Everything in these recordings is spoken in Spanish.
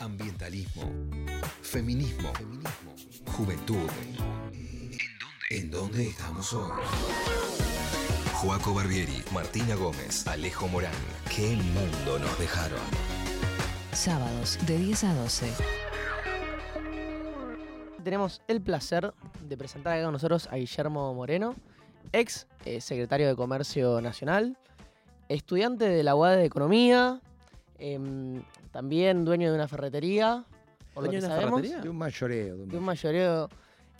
ambientalismo, feminismo, juventud. ¿En dónde estamos hoy? Joaco Barbieri, Martina Gómez, Alejo Morán. ¿Qué mundo nos dejaron? Sábados de 10 a 12. Tenemos el placer de presentar acá con nosotros a Guillermo Moreno, ex eh, secretario de Comercio Nacional, estudiante de la UAD de Economía, em, también dueño de una ferretería. Por lo ¿Dueño que de una sabemos, ferretería? De un mayoreo. De un de un mayoreo.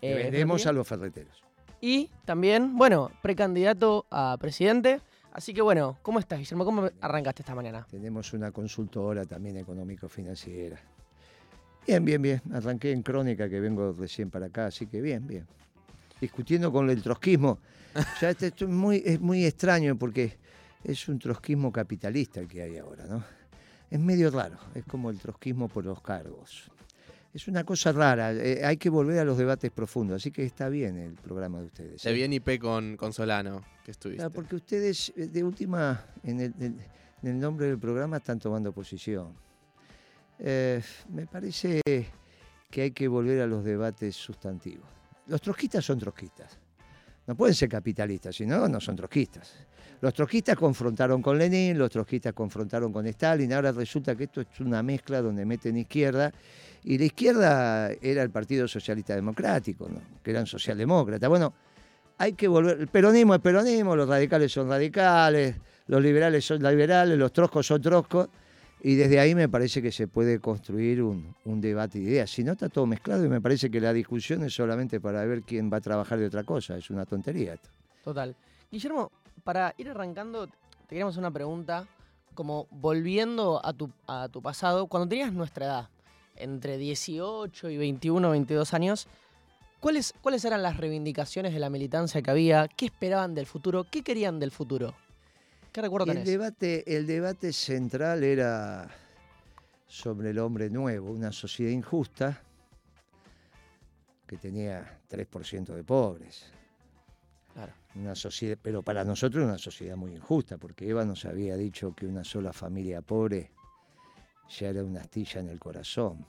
eh, vendemos a los ferreteros. Y también, bueno, precandidato a presidente. Así que bueno, ¿cómo estás, Guillermo? ¿Cómo arrancaste esta mañana? Tenemos una consultora también económico-financiera. Bien, bien, bien. Arranqué en Crónica, que vengo recién para acá, así que bien, bien. Discutiendo con el trotskismo. Ya este- esto es muy, es muy extraño porque es un trotskismo capitalista el que hay ahora, ¿no? Es medio raro, es como el trotskismo por los cargos. Es una cosa rara, eh, hay que volver a los debates profundos, así que está bien el programa de ustedes. Se ¿eh? bien IP con, con Solano, que estuviste. Claro, porque ustedes, eh, de última, en el, en- en el nombre del programa, están tomando posición. Eh, me parece que hay que volver a los debates sustantivos. Los trotskistas son trotskistas. No pueden ser capitalistas, si no, no son trotskistas. Los trotskistas confrontaron con Lenin, los trotskistas confrontaron con Stalin, ahora resulta que esto es una mezcla donde meten izquierda, y la izquierda era el Partido Socialista Democrático, ¿no? que eran socialdemócratas. Bueno, hay que volver. El peronismo es peronismo, los radicales son radicales, los liberales son liberales, los troscos son troscos. Y desde ahí me parece que se puede construir un, debate de ideas. Si no, está todo mezclado y me parece que la discusión es solamente para ver quién va a trabajar de otra cosa. Es una tontería esto. Total. Guillermo, para ir arrancando, te queríamos hacer una pregunta, como volviendo a tu, a tu pasado, cuando tenías nuestra edad, entre 18 y 21, 22 años, ¿cuáles, ¿cuáles eran las reivindicaciones de la militancia que había? ¿Qué esperaban del futuro? ¿Qué querían del futuro? ¿Qué recuerdo El debate, el debate central era sobre el hombre nuevo, una sociedad injusta que tenía 3% de pobres. Una sociedad, pero para nosotros una sociedad muy injusta, porque Eva nos había dicho que una sola familia pobre ya era una astilla en el corazón.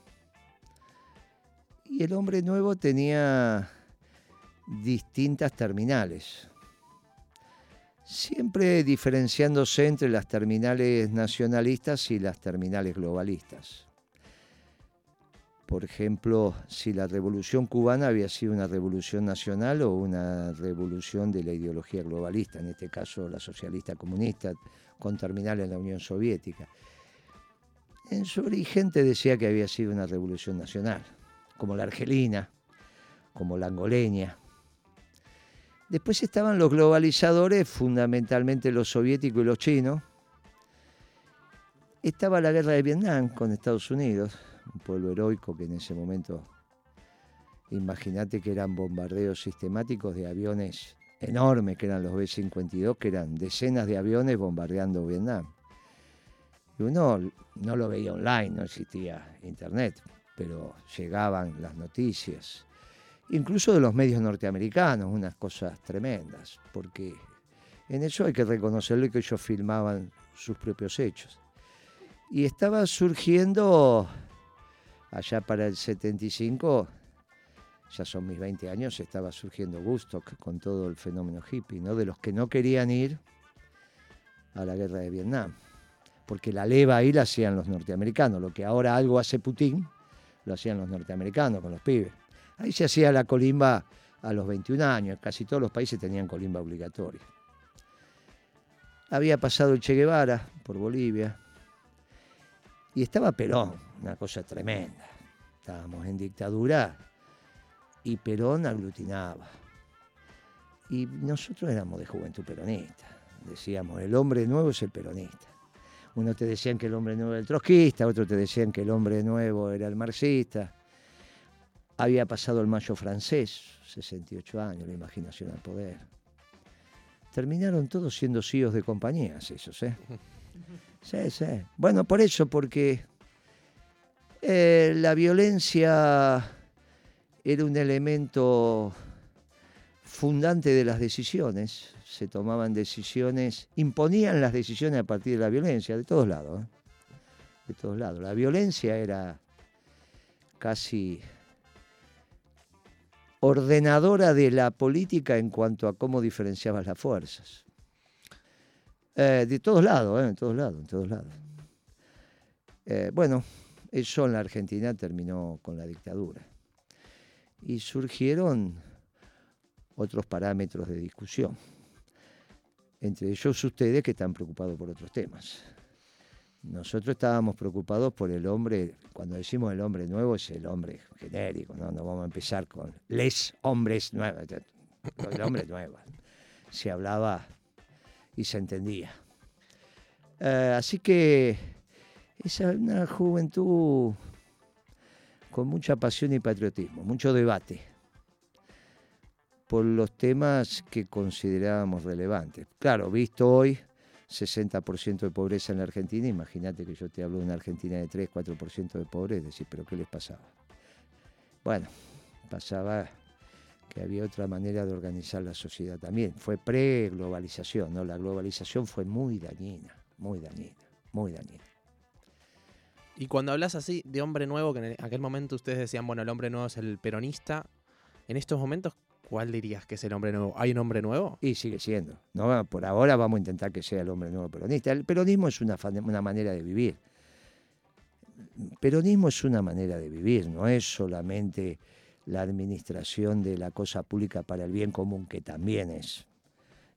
Y el hombre nuevo tenía distintas terminales, siempre diferenciándose entre las terminales nacionalistas y las terminales globalistas. Por ejemplo, si la revolución cubana había sido una revolución nacional o una revolución de la ideología globalista, en este caso la socialista comunista, con terminal en la Unión Soviética. En su origen te decía que había sido una revolución nacional, como la argelina, como la angoleña. Después estaban los globalizadores, fundamentalmente los soviéticos y los chinos. Estaba la guerra de Vietnam con Estados Unidos, un pueblo heroico que en ese momento, imagínate que eran bombardeos sistemáticos de aviones enormes, que eran los B-52, que eran decenas de aviones bombardeando Vietnam. Y uno no lo veía online, no existía internet, pero llegaban las noticias, incluso de los medios norteamericanos, unas cosas tremendas, porque en eso hay que reconocerlo que ellos filmaban sus propios hechos. Y estaba surgiendo, allá para el 75, ya son mis 20 años, estaba surgiendo Woodstock con todo el fenómeno hippie, ¿no? De los que no querían ir a la guerra de Vietnam. Porque la leva ahí la hacían los norteamericanos, lo que ahora algo hace Putin, lo hacían los norteamericanos con los pibes. Ahí se hacía la colimba a los 21 años, casi todos los países tenían colimba obligatoria. Había pasado el Che Guevara por Bolivia y estaba Perón, una cosa tremenda. Estábamos en dictadura y Perón aglutinaba. Y nosotros éramos de juventud peronista. Decíamos, el hombre nuevo es el peronista. Unos te decían que el hombre nuevo era el trotskista, otros te decían que el hombre nuevo era el marxista. Había pasado el mayo francés, 68 años, la imaginación al poder. Terminaron todos siendo CEOs de compañías esos, ¿eh? Sí, sí. Bueno, por eso, porque eh, la violencia era un elemento fundante de las decisiones. Se tomaban decisiones, imponían las decisiones a partir de la violencia, de todos lados. ¿eh? De todos lados. La violencia era casi ordenadora de la política en cuanto a cómo diferenciabas las fuerzas. Eh, de todos lados, ¿eh? en todos lados, en todos lados. Eh, bueno, eso en la Argentina terminó con la dictadura. Y surgieron otros parámetros de discusión. Entre ellos ustedes que están preocupados por otros temas. Nosotros estábamos preocupados por el hombre, cuando decimos el hombre nuevo es el hombre genérico, no, no vamos a empezar con les hombres nuevos, el hombre nuevo. Se hablaba y se entendía. Eh, así que es una juventud con mucha pasión y patriotismo, mucho debate por los temas que considerábamos relevantes. Claro, visto hoy 60% de pobreza en la Argentina, imagínate que yo te hablo de una Argentina de 3, 4% de pobreza, decir, pero ¿qué les pasaba? Bueno, pasaba que había otra manera de organizar la sociedad también. Fue pre-globalización, ¿no? La globalización fue muy dañina, muy dañina, muy dañina. Y cuando hablas así de hombre nuevo, que en aquel momento ustedes decían, bueno, el hombre nuevo es el peronista, en estos momentos, ¿cuál dirías que es el hombre nuevo? ¿Hay un hombre nuevo? Y sigue siendo. ¿no? Por ahora vamos a intentar que sea el hombre nuevo peronista. El peronismo es una, una manera de vivir. Peronismo es una manera de vivir, no es solamente la administración de la cosa pública para el bien común, que también es.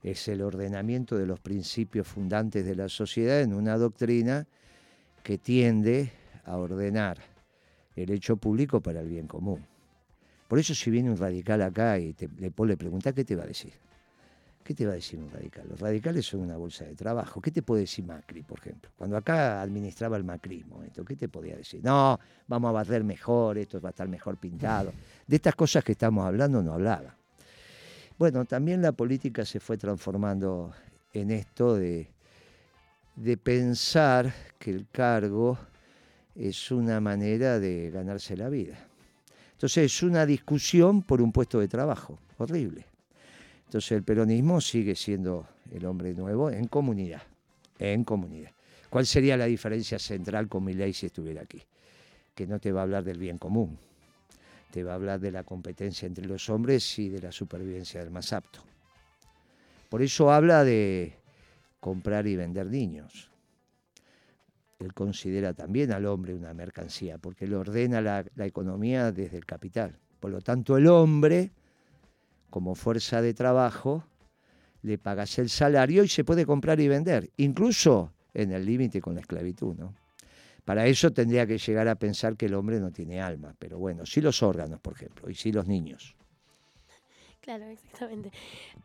Es el ordenamiento de los principios fundantes de la sociedad en una doctrina que tiende a ordenar el hecho público para el bien común. Por eso si viene un radical acá y te, le, le pregunta, ¿qué te va a decir? ¿Qué te va a decir un radical? Los radicales son una bolsa de trabajo. ¿Qué te puede decir Macri, por ejemplo? Cuando acá administraba el macrismo, esto, ¿qué te podía decir? No, vamos a barrer mejor, esto va a estar mejor pintado. De estas cosas que estamos hablando no hablaba. Bueno, también la política se fue transformando en esto de de pensar que el cargo es una manera de ganarse la vida. Entonces es una discusión por un puesto de trabajo, horrible. Entonces el peronismo sigue siendo el hombre nuevo en comunidad, en comunidad. ¿Cuál sería la diferencia central con mi ley si estuviera aquí? Que no te va a hablar del bien común, te va a hablar de la competencia entre los hombres y de la supervivencia del más apto. Por eso habla de comprar y vender niños. Él considera también al hombre una mercancía, porque él ordena la, economía desde el capital. Por lo tanto, el hombre, como fuerza de trabajo, le pagas el salario y se puede comprar y vender, incluso en el límite con la esclavitud. ¿no? Para eso tendría que llegar a pensar que el hombre no tiene alma, pero bueno, sí los órganos, por ejemplo, y sí los niños. Claro, exactamente.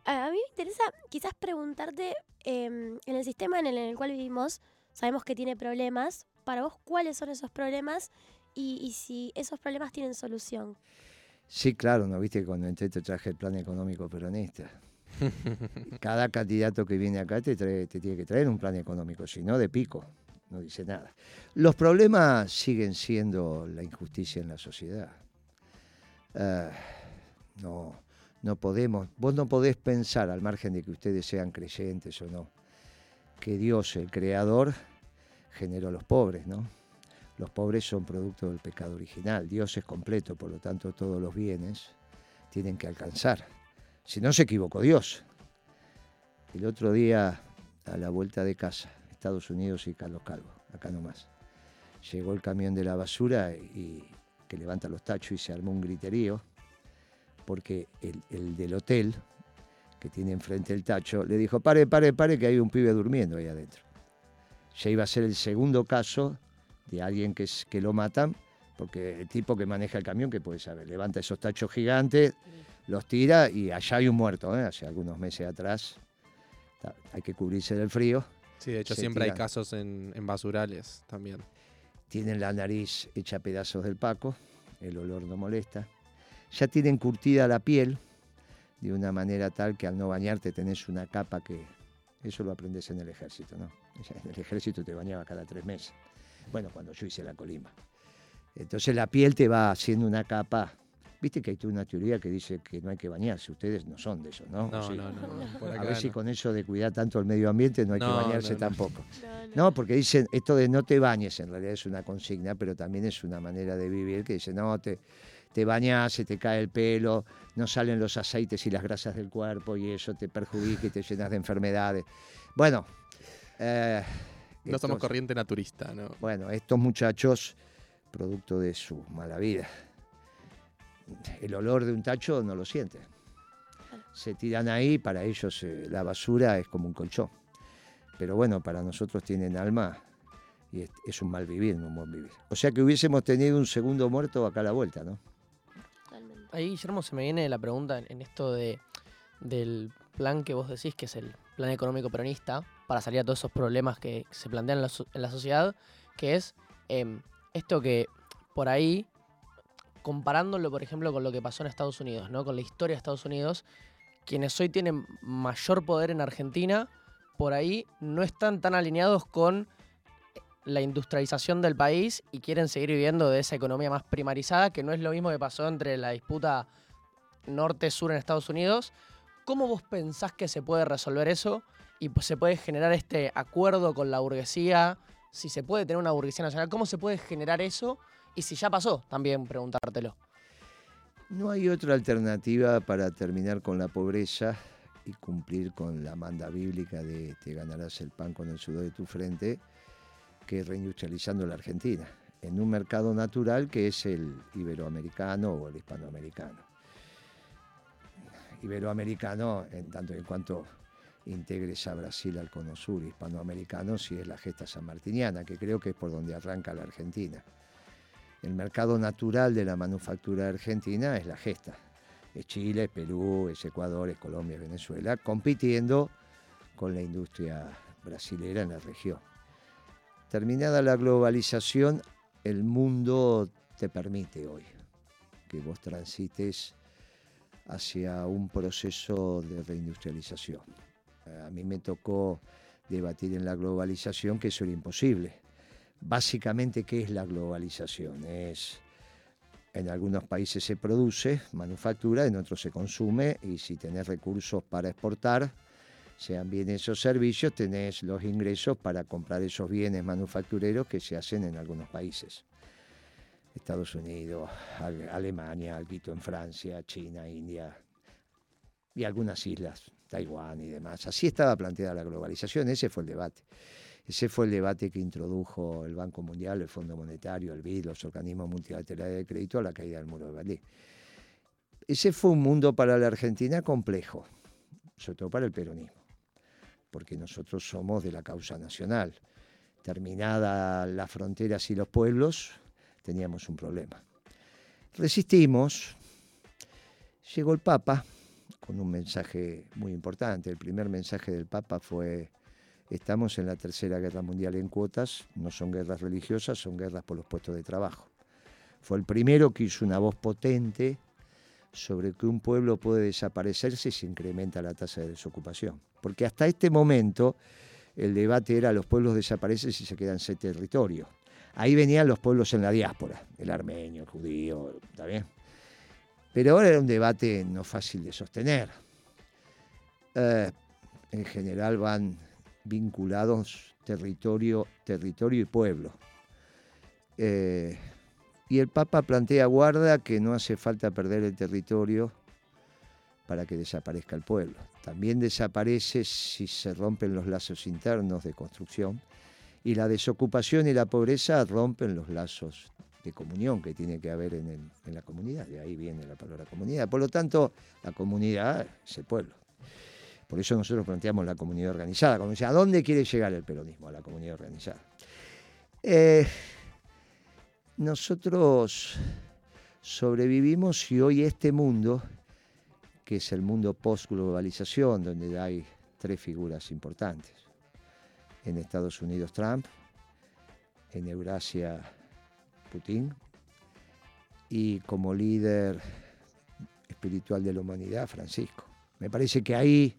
A mí me interesa quizás preguntarte, em, en el sistema en el, cual vivimos, sabemos que tiene problemas. Para vos, ¿cuáles son esos problemas y, si esos problemas tienen solución? Sí, claro, ¿no viste que cuando entré te traje el plan económico peronista? Cada candidato que viene acá te, te tiene que traer un plan económico, si no, de pico, no dice nada. Los problemas siguen siendo la injusticia en la sociedad. Ah, no, no podemos, vos no podés pensar, al margen de que ustedes sean creyentes o no, que Dios, el creador, generó a los pobres, ¿no? Los pobres son producto del pecado original. Dios es completo, por lo tanto todos los bienes tienen que alcanzar. Si no se equivocó Dios. El otro día, a la vuelta de casa, Estados Unidos y Carlos Calvo, acá nomás, llegó el camión de la basura y que levanta los tachos y se armó un griterío porque el, del hotel, que tiene enfrente el tacho, le dijo, pare, pare, pare, que hay un pibe durmiendo ahí adentro. Ya iba a ser el segundo caso de alguien que, es, que lo matan, porque el tipo que maneja el camión, que puede saber, levanta esos tachos gigantes, los tira y allá hay un muerto, ¿eh? hace algunos meses atrás. Hay que cubrirse del frío. Sí, de hecho siempre hay casos en, en basurales también. Tienen la nariz hecha pedazos del paco, el olor no molesta ya tienen curtida la piel de una manera tal que al no bañarte tenés una capa que... Eso lo aprendes en el ejército, ¿no? En el ejército te bañaba cada tres meses. Bueno, cuando yo hice la colimba. Entonces la piel te va haciendo una capa Viste que hay toda una teoría que dice que no hay que bañarse. Ustedes no son de eso, ¿no? No, Sí. no, no, no, por A ver si no. con eso de cuidar tanto el medio ambiente no hay No, que bañarse no, no. tampoco. No, no. No, porque dicen, esto de no te bañes en realidad es una consigna, pero también es una manera de vivir que dice, no, te, te bañas, se te cae el pelo, no salen los aceites y las grasas del cuerpo y eso te perjudica y te llenas de enfermedades. Bueno, eh, No somos corriente naturista, ¿no? bueno, estos muchachos, producto de su mala vida, el olor de un tacho no lo sienten. Se tiran ahí, para ellos eh, la basura es como un colchón. Pero bueno, para nosotros tienen alma y es, es un mal vivir, no un buen vivir. O sea que hubiésemos tenido un segundo muerto acá a la vuelta, ¿no? Totalmente. Ahí, Guillermo, se me viene la pregunta en, en esto de, del plan que vos decís, que es el plan económico peronista, para salir a todos esos problemas que se plantean en la, sociedad, que es em, esto que por ahí, comparándolo, por ejemplo, con lo que pasó en Estados Unidos, ¿no? Con la historia de Estados Unidos, quienes hoy tienen mayor poder en Argentina, por ahí no están tan alineados con la industrialización del país y quieren seguir viviendo de esa economía más primarizada, que no es lo mismo que pasó entre la disputa norte-sur en Estados Unidos. ¿Cómo vos pensás que se puede resolver eso y pues, se puede generar este acuerdo con la burguesía? Si se puede tener una burguesía nacional, ¿cómo se puede generar eso? Y si ya pasó, también preguntártelo. No hay otra alternativa para terminar con la pobreza y cumplir con la manda bíblica de te ganarás el pan con el sudor de tu frente que reindustrializando la Argentina en un mercado natural que es el iberoamericano o el hispanoamericano. Iberoamericano en tanto en cuanto integres a Brasil al cono sur, hispanoamericano si es la gesta sanmartiniana, que creo que es por donde arranca la Argentina. El mercado natural de la manufactura argentina es la gesta. Es Chile, es Perú, es Ecuador, es Colombia, Venezuela, compitiendo con la industria brasilera en la región. Terminada la globalización, el mundo te permite hoy que vos transites hacia un proceso de reindustrialización. A mí me tocó debatir en la globalización que eso era imposible. Básicamente, ¿qué es la globalización? Es, en algunos países se produce, manufactura, en otros se consume, y si tenés recursos para exportar, sean bienes o servicios, tenés los ingresos para comprar esos bienes manufactureros que se hacen en algunos países. Estados Unidos, Ale- Alemania, algo en Francia, China, India y algunas islas, Taiwán y demás. Así estaba planteada la globalización, ese fue el debate. Ese fue el debate que introdujo el Banco Mundial, el Fondo Monetario, el BID, los organismos multilaterales de crédito a la caída del muro de Berlín. Ese fue un mundo para la Argentina complejo, sobre todo para el peronismo, porque nosotros somos de la causa nacional. Terminada las fronteras y los pueblos, teníamos un problema. Resistimos, llegó el Papa con un mensaje muy importante. El primer mensaje del Papa fue, estamos en la Tercera Guerra Mundial en cuotas, no son guerras religiosas, son guerras por los puestos de trabajo. Fue el primero que hizo una voz potente sobre que un pueblo puede desaparecerse si se incrementa la tasa de desocupación. Porque hasta este momento el debate era los pueblos desaparecen si se quedan sin territorio. Ahí venían los pueblos en la diáspora, el armenio, el judío, ¿está bien? Pero ahora era un debate no fácil de sostener. Eh, en general van vinculados territorio, territorio y pueblo. Eh, y el Papa plantea guarda que no hace falta perder el territorio para que desaparezca el pueblo. También desaparece si se rompen los lazos internos de construcción y la desocupación y la pobreza rompen los lazos de comunión que tiene que haber en, la comunidad. De ahí viene la palabra comunidad. Por lo tanto, la comunidad es el pueblo. Por eso nosotros planteamos la comunidad organizada. Como decía, ¿a dónde quiere llegar el peronismo? A la comunidad organizada. Eh, nosotros sobrevivimos y hoy este mundo, que es el mundo post-globalización, donde hay tres figuras importantes. En Estados Unidos Trump, en Eurasia Putin y como líder espiritual de la humanidad Francisco. Me parece que ahí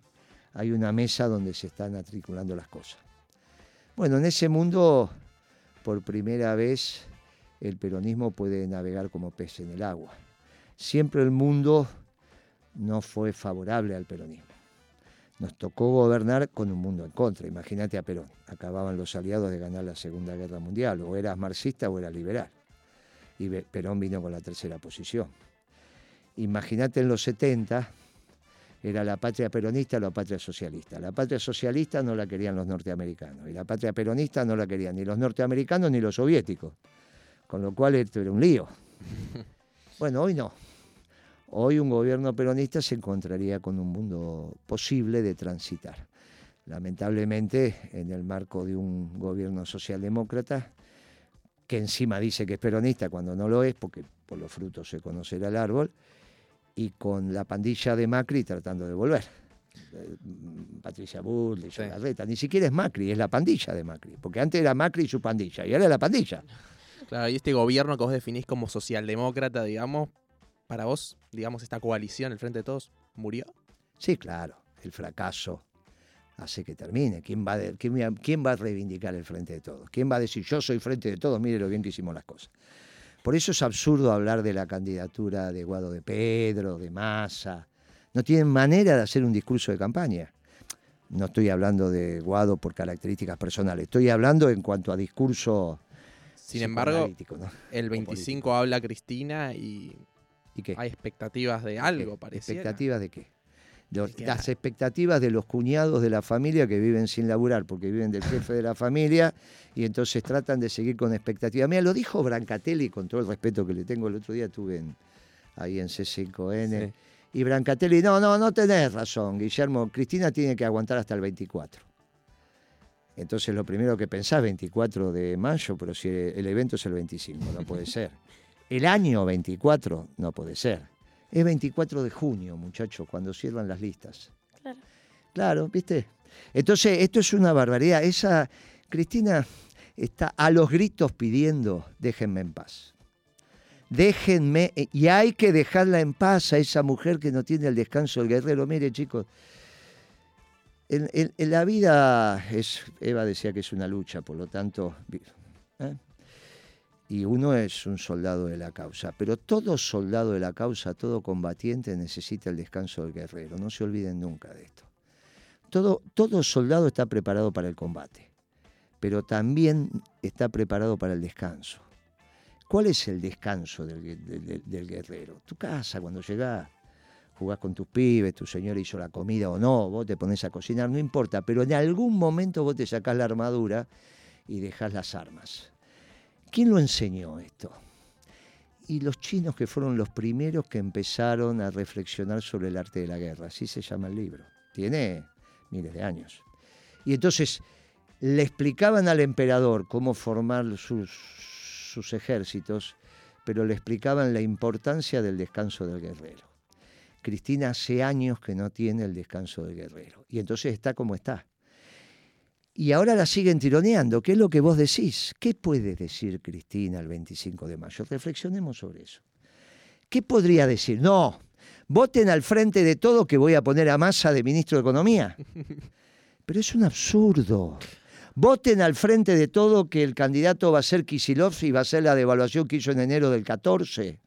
hay una mesa donde se están articulando las cosas. Bueno, en ese mundo, por primera vez, el peronismo puede navegar como pez en el agua. siempre el mundo no fue favorable al peronismo. Nos tocó gobernar con un mundo en contra. Imagínate a Perón. Acababan los aliados de ganar la Segunda Guerra Mundial. O eras marxista o eras liberal. Y Perón vino con la tercera posición. Imagínate en los 70, era la patria peronista o la patria socialista. La patria socialista no la querían los norteamericanos. Y la patria peronista no la querían ni los norteamericanos ni los soviéticos. Con lo cual esto era un lío. Bueno, hoy no. Hoy un gobierno peronista se encontraría con un mundo posible de transitar. Lamentablemente, en el marco de un gobierno socialdemócrata, que encima dice que es peronista cuando no lo es, porque por los frutos se conocerá el árbol, y con la pandilla de Macri tratando de volver. Eh, Patricia Bull, Sí. Larreta, ni siquiera es Macri, es la pandilla de Macri, porque antes era Macri y su pandilla, y ahora es la pandilla. Claro, y este gobierno que vos definís como socialdemócrata, digamos, para vos, digamos, esta coalición, el Frente de Todos, murió. Sí, claro, el fracaso hace que termine. ¿Quién va, de- quién, va- quién va a reivindicar el frente de todos? ¿Quién va a decir yo soy frente de todos? Mire lo bien que hicimos las cosas. Por eso es absurdo hablar de la candidatura de Guado de Pedro, de Massa. No tienen manera de hacer un discurso de campaña. No estoy hablando de Guado por características personales, estoy hablando en cuanto a discurso Sin embargo, el 25 habla Cristina y ¿Y qué? hay expectativas de algo, ¿Qué? pareciera. ¿Expectativas de qué? Las expectativas de los cuñados de la familia que viven sin laburar porque viven del jefe de la familia y entonces tratan de seguir con expectativas. Mira, lo dijo Brancatelli con todo el respeto que le tengo. El otro día estuve en- ahí en C5N Sí. y Brancatelli, no, no, no tenés razón, Guillermo. Cristina tiene que aguantar hasta el 24. Entonces lo primero que pensás, 24 de mayo, pero si el evento es el 25, no puede ser. El año 24 no puede ser. Es 24 de junio, muchachos, cuando cierran las listas. Claro. Claro, ¿viste? Entonces, esto es una barbaridad. Esa Cristina está a los gritos pidiendo, déjenme en paz. Déjenme, eh, y hay que dejarla en paz a esa mujer que no tiene el descanso del guerrero. Mire, chicos, en, en- en la vida es, Eva decía que es una lucha, por lo tanto, ¿eh? Y uno es un soldado de la causa, pero todo soldado de la causa, todo combatiente necesita el descanso del guerrero, no se olviden nunca de esto. Todo, todo soldado está preparado para el combate, pero también está preparado para el descanso. ¿Cuál es el descanso del, del guerrero? Tu casa, cuando llegás, jugás con tus pibes, tu señora hizo la comida o no, vos te pones a cocinar, no importa, pero en algún momento vos te sacás la armadura y dejás las armas. ¿Quién lo enseñó esto? Y los chinos que fueron los primeros que empezaron a reflexionar sobre el arte de la guerra, así se llama el libro. Tiene miles de años. Y entonces le explicaban al emperador cómo formar sus, ejércitos, pero le explicaban la importancia del descanso del guerrero. Cristina hace años que no tiene el descanso del guerrero. Y entonces está como está. Y ahora la siguen tironeando. ¿Qué es lo que vos decís? ¿Qué puede decir Cristina el 25 de mayo? Reflexionemos sobre eso. ¿Qué podría decir? No, voten al frente de todo que voy a poner a masa de ministro de Economía. Pero es un absurdo. Voten al frente de todo que el candidato va a ser Kisilov y va a ser la devaluación que hizo en enero del 14.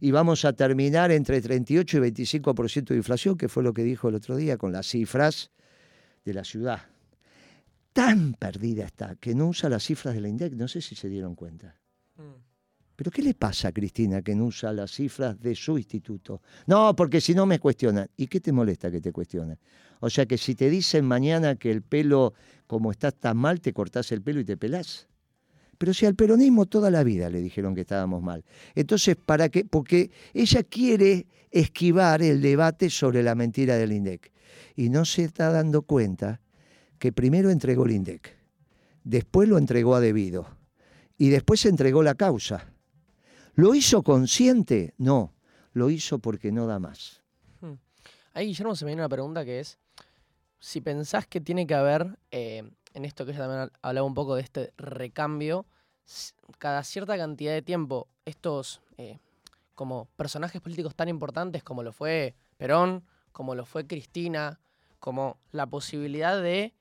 Y vamos a terminar entre 38 y 25% de inflación, que fue lo que dijo el otro día con las cifras de la ciudad. Tan perdida está que no usa las cifras de la INDEC, no sé si se dieron cuenta. ¿Pero qué le pasa a Cristina que no usa las cifras de su instituto? No, porque si no me cuestionan. ¿Y qué te molesta que te cuestionen? O sea que si te dicen mañana que el pelo, como está tan mal, te cortás el pelo y te pelás. Pero si al peronismo toda la vida le dijeron que estábamos mal. Entonces, ¿para qué? Porque ella quiere esquivar el debate sobre la mentira del INDEC. Y no se está dando cuenta que primero entregó el INDEC, después lo entregó a debido y después entregó la causa. ¿Lo hizo consciente? No, lo hizo porque no da más. Ahí, Guillermo, se me viene una pregunta que es, si pensás que tiene que haber, eh, en esto que ella también ha- hablaba un poco de este recambio, cada cierta cantidad de tiempo, estos eh, como personajes políticos tan importantes como lo fue Perón, como lo fue Cristina, como la posibilidad de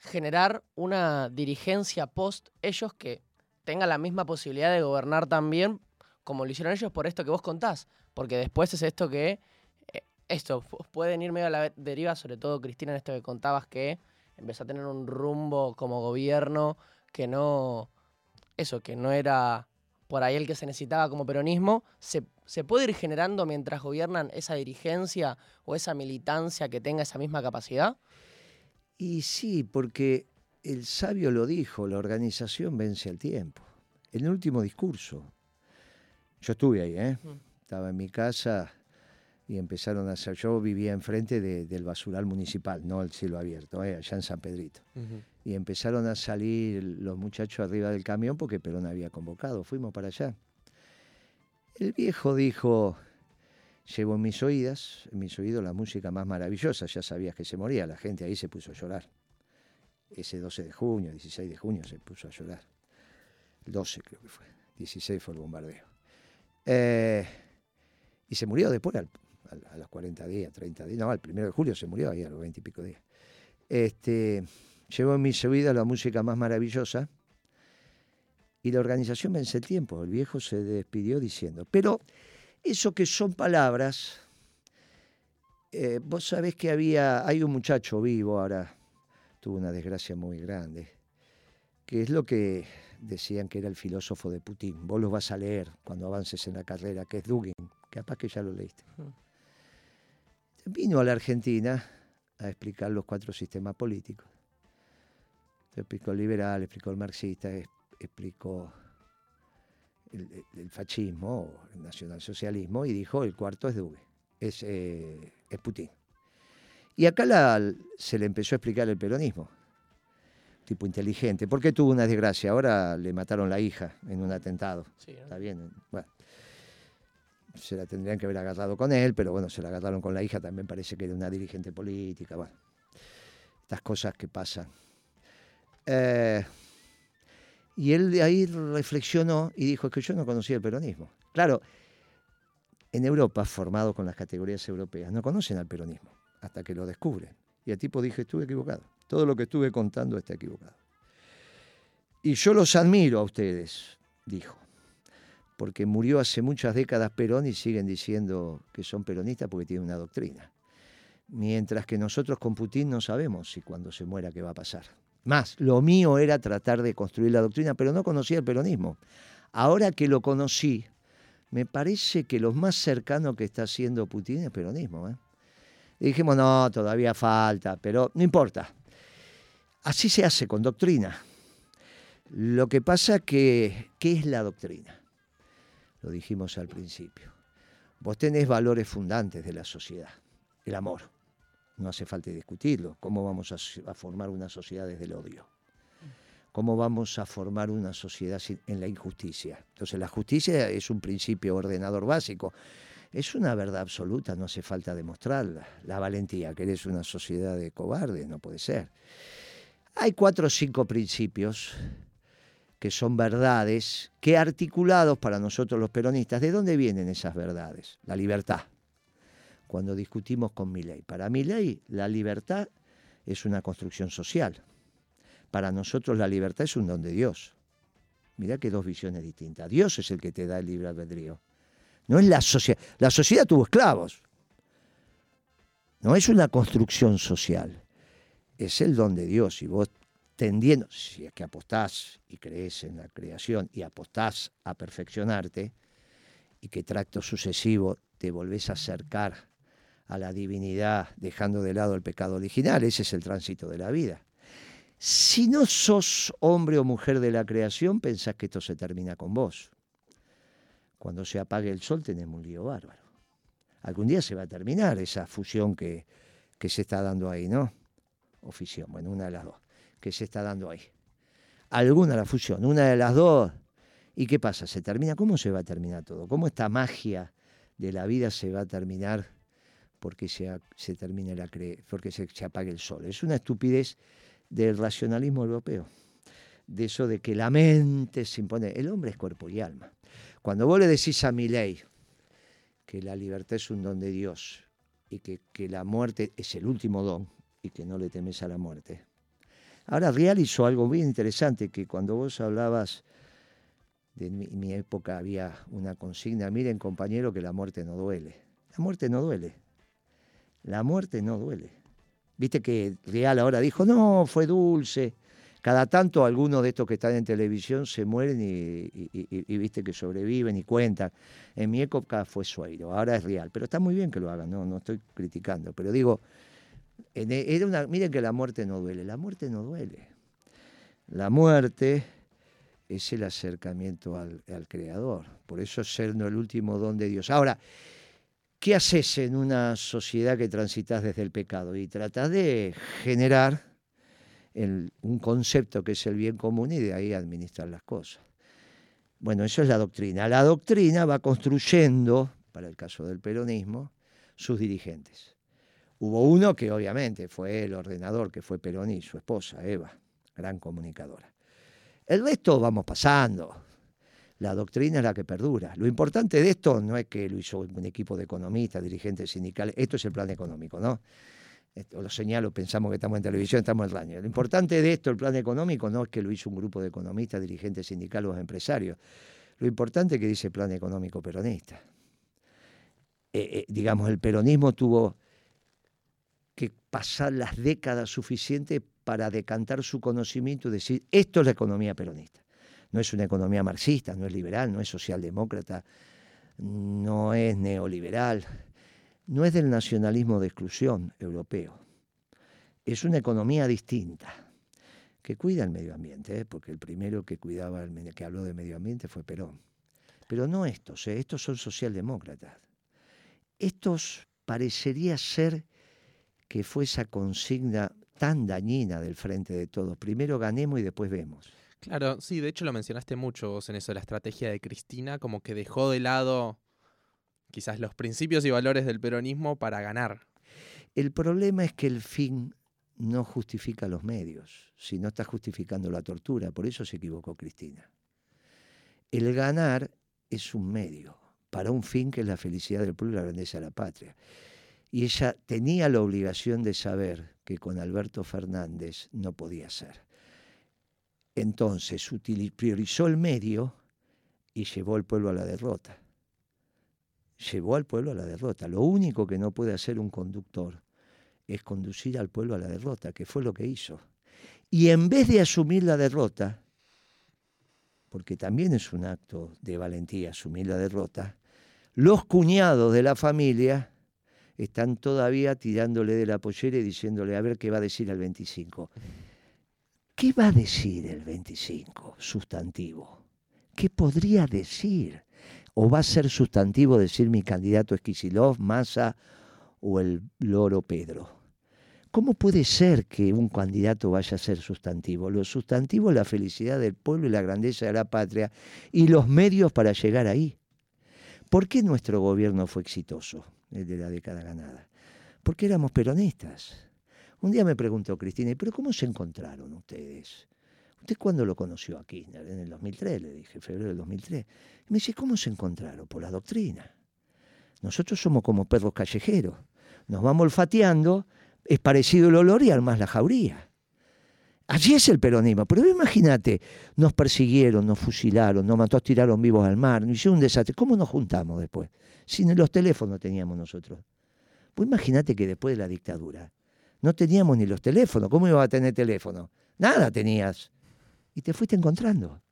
generar una dirigencia post ellos que tenga la misma posibilidad de gobernar también como lo hicieron ellos por esto que vos contás. Porque después es esto que, eh, esto, pu- pueden ir medio a la deriva, sobre todo Cristina, en esto que contabas que empezó a tener un rumbo como gobierno que no, eso, que no era por ahí el que se necesitaba como peronismo, se, se puede ir generando mientras gobiernan esa dirigencia o esa militancia que tenga esa misma capacidad. Y sí, porque el sabio lo dijo, la organización vence al tiempo. En el último discurso, yo estuve ahí, ¿eh? Mm. estaba en mi casa y empezaron a hacer, yo vivía enfrente de- del basural municipal, no el cielo abierto, ¿eh? allá en San Pedrito. Y empezaron a salir los muchachos arriba del camión porque Perón había convocado, fuimos para allá. El viejo dijo, llevo en mis oídas, en mis oídos la música más maravillosa, ya sabías que se moría, la gente ahí se puso a llorar. Ese 12 de junio, 16 de junio se puso a llorar. El 12 creo que fue, 16 fue el bombardeo. Eh, y se murió después, al- al- a los 40 días, 30 días, no, al primero de julio se murió, ahí a los 20 y pico días. Este, llevo en mis oídos la música más maravillosa y la organización vence el tiempo. El viejo se despidió diciendo, pero eso que son palabras, eh, vos sabés que había, hay un muchacho vivo ahora, tuvo una desgracia muy grande, que es lo que decían que era el filósofo de Putin. Vos lo vas a leer cuando avances en la carrera, que es Dugin, capaz que ya lo leíste. Vino a la Argentina a explicar los cuatro sistemas políticos. Explicó el liberal, explicó el marxista, explicó el, fascismo, el nacionalsocialismo, y dijo el cuarto es Dugin, es, eh, es Putin. Y acá la- se le empezó a explicar el peronismo. Tipo inteligente. ¿Por qué tuvo una desgracia? Ahora le mataron la hija en un atentado. Sí, Está bien. Bueno. Se la tendrían que haber agarrado con él, pero bueno, se la agarraron con la hija, también parece que era una dirigente política. Bueno, estas cosas que pasan. Eh, y él de ahí reflexionó y dijo, es que yo no conocía el peronismo. Claro, en Europa, formado con las categorías europeas, no conocen al peronismo hasta que lo descubren. Y el tipo dije, estuve equivocado. Todo lo que estuve contando está equivocado. Y yo los admiro a ustedes, dijo, porque murió hace muchas décadas Perón y siguen diciendo que son peronistas porque tienen una doctrina. Mientras que nosotros con Putin no sabemos si cuando se muera qué va a pasar. Más, lo mío era tratar de construir la doctrina, pero no conocía el peronismo. Ahora que lo conocí, me parece que lo más cercano que está haciendo Putin es peronismo. ¿eh? Dijimos, no, todavía falta, pero no importa. Así se hace con doctrina. Lo que pasa que, ¿qué es la doctrina? Lo dijimos al principio. Vos tenés valores fundantes de la sociedad, el amor. No hace falta discutirlo. ¿Cómo vamos a, formar una sociedad desde el odio? ¿Cómo vamos a formar una sociedad en la injusticia? Entonces la justicia es un principio ordenador básico. Es una verdad absoluta, no hace falta demostrarla. La valentía, que eres una sociedad de cobardes, no puede ser. Hay cuatro o cinco principios que son verdades, que articulados para nosotros los peronistas, ¿de dónde vienen esas verdades? La libertad. Cuando discutimos con mi ley. Para mi ley, la libertad es una construcción social. Para nosotros la libertad es un don de Dios. Mirá que dos visiones distintas. Dios es el que te da el libre albedrío. No es la sociedad. La sociedad tuvo esclavos. No es una construcción social. Es el don de Dios. Y vos tendiendo, si es que apostás y crees en la creación y apostás a perfeccionarte, y que tracto sucesivo te volvés a acercar a la divinidad dejando de lado el pecado original, ese es el tránsito de la vida. Si no sos hombre o mujer de la creación, pensás que esto se termina con vos. Cuando se apague el sol tenemos un lío bárbaro. Algún día se va a terminar esa fusión que, que se está dando ahí, ¿no? O fisión, bueno, una de las dos, que se está dando ahí. Alguna la fusión, una de las dos. ¿Y qué pasa? ¿Se termina? ¿Cómo se va a terminar todo? ¿Cómo esta magia de la vida se va a terminar porque se, se termine la cre porque se, se apague el sol? Es una estupidez del racionalismo europeo. De eso de que la mente se impone. El hombre es cuerpo y alma. Cuando vos le decís a mi ley que la libertad es un don de Dios y que, que la muerte es el último don y que no le temes a la muerte. Ahora Real hizo algo bien interesante que cuando vos hablabas de mi, mi época había una consigna, miren compañero que la muerte no duele. La muerte no duele. La muerte no duele. Viste que Real ahora dijo, no, fue dulce. Cada tanto algunos de estos que están en televisión se mueren y, viste que sobreviven y cuentan. En mi época fue Sueiro, ahora es Real. Pero está muy bien que lo hagan, no, no estoy criticando. Pero digo, e, era una, miren que la muerte no duele. La muerte no duele. La muerte es el acercamiento al, al Creador. Por eso es ser el último don de Dios. Ahora, ¿qué haces en una sociedad que transitas desde el pecado? Y tratas de generar un concepto que es el bien común y de ahí administrar las cosas. Bueno, eso es la doctrina. La doctrina va construyendo, para el caso del peronismo, sus dirigentes. Hubo uno que obviamente fue el ordenador, que fue Perón y su esposa, Eva, gran comunicadora. El resto vamos pasando. La doctrina es la que perdura. Lo importante de esto no es que lo hizo un equipo de economistas, dirigentes sindicales, esto es el plan económico, ¿no? Lo señalo, pensamos que estamos en televisión, estamos en radio. Lo importante de esto, el plan económico, no es que lo hizo un grupo de economistas, dirigentes sindicales o empresarios. Lo importante es que dice plan económico peronista. Eh, eh, digamos, el peronismo tuvo que pasar las décadas suficientes para decantar su conocimiento y decir, esto es la economía peronista. No es una economía marxista, no es liberal, no es socialdemócrata, no es neoliberal, no es del nacionalismo de exclusión europeo. Es una economía distinta, que cuida el medio ambiente, ¿eh? porque el primero que cuidaba, que habló de medio ambiente fue Perón. Pero no estos, ¿eh? estos son socialdemócratas. Estos parecería ser que fue esa consigna tan dañina del frente de todos. Primero ganemos y después vemos. Claro, sí, de hecho lo mencionaste mucho vos en eso, la estrategia de Cristina, como que dejó de lado quizás los principios y valores del peronismo para ganar. El problema es que el fin no justifica los medios, si no está justificando la tortura, por eso se equivocó Cristina. El ganar es un medio para un fin que es la felicidad del pueblo y la grandeza de la patria. Y ella tenía la obligación de saber que con Alberto Fernández no podía ser. Entonces priorizó el medio y llevó al pueblo a la derrota. Llevó al pueblo a la derrota. Lo único que no puede hacer un conductor es conducir al pueblo a la derrota, que fue lo que hizo. Y en vez de asumir la derrota, porque también es un acto de valentía asumir la derrota, los cuñados de la familia están todavía tirándole de la pollera y diciéndole a ver qué va a decir el 25. ¿Qué va a decir el 25 sustantivo? ¿Qué podría decir? ¿O va a ser sustantivo decir mi candidato es Kicillof, Massa o el loro Pedro? ¿Cómo puede ser que un candidato vaya a ser sustantivo? Lo sustantivo es la felicidad del pueblo y la grandeza de la patria y los medios para llegar ahí. ¿Por qué nuestro gobierno fue exitoso, el de la década ganada? Porque éramos peronistas. Un día me preguntó Cristina, ¿pero cómo se encontraron ustedes? ¿Usted cuándo lo conoció aquí? En el 2003, le dije, febrero del 2003. Y me dice, ¿cómo se encontraron? Por la doctrina. Nosotros somos como perros callejeros. Nos vamos olfateando, es parecido el olor y armas la jauría. Allí es el peronismo. Pero imagínate, nos persiguieron, nos fusilaron, nos mató, tiraron vivos al mar, nos hicieron un desastre. ¿Cómo nos juntamos después? Si ni los teléfonos teníamos nosotros. Pues imagínate que después de la dictadura no teníamos ni los teléfonos. ¿Cómo iba a tener teléfono? Nada tenías. Y te fuiste encontrando.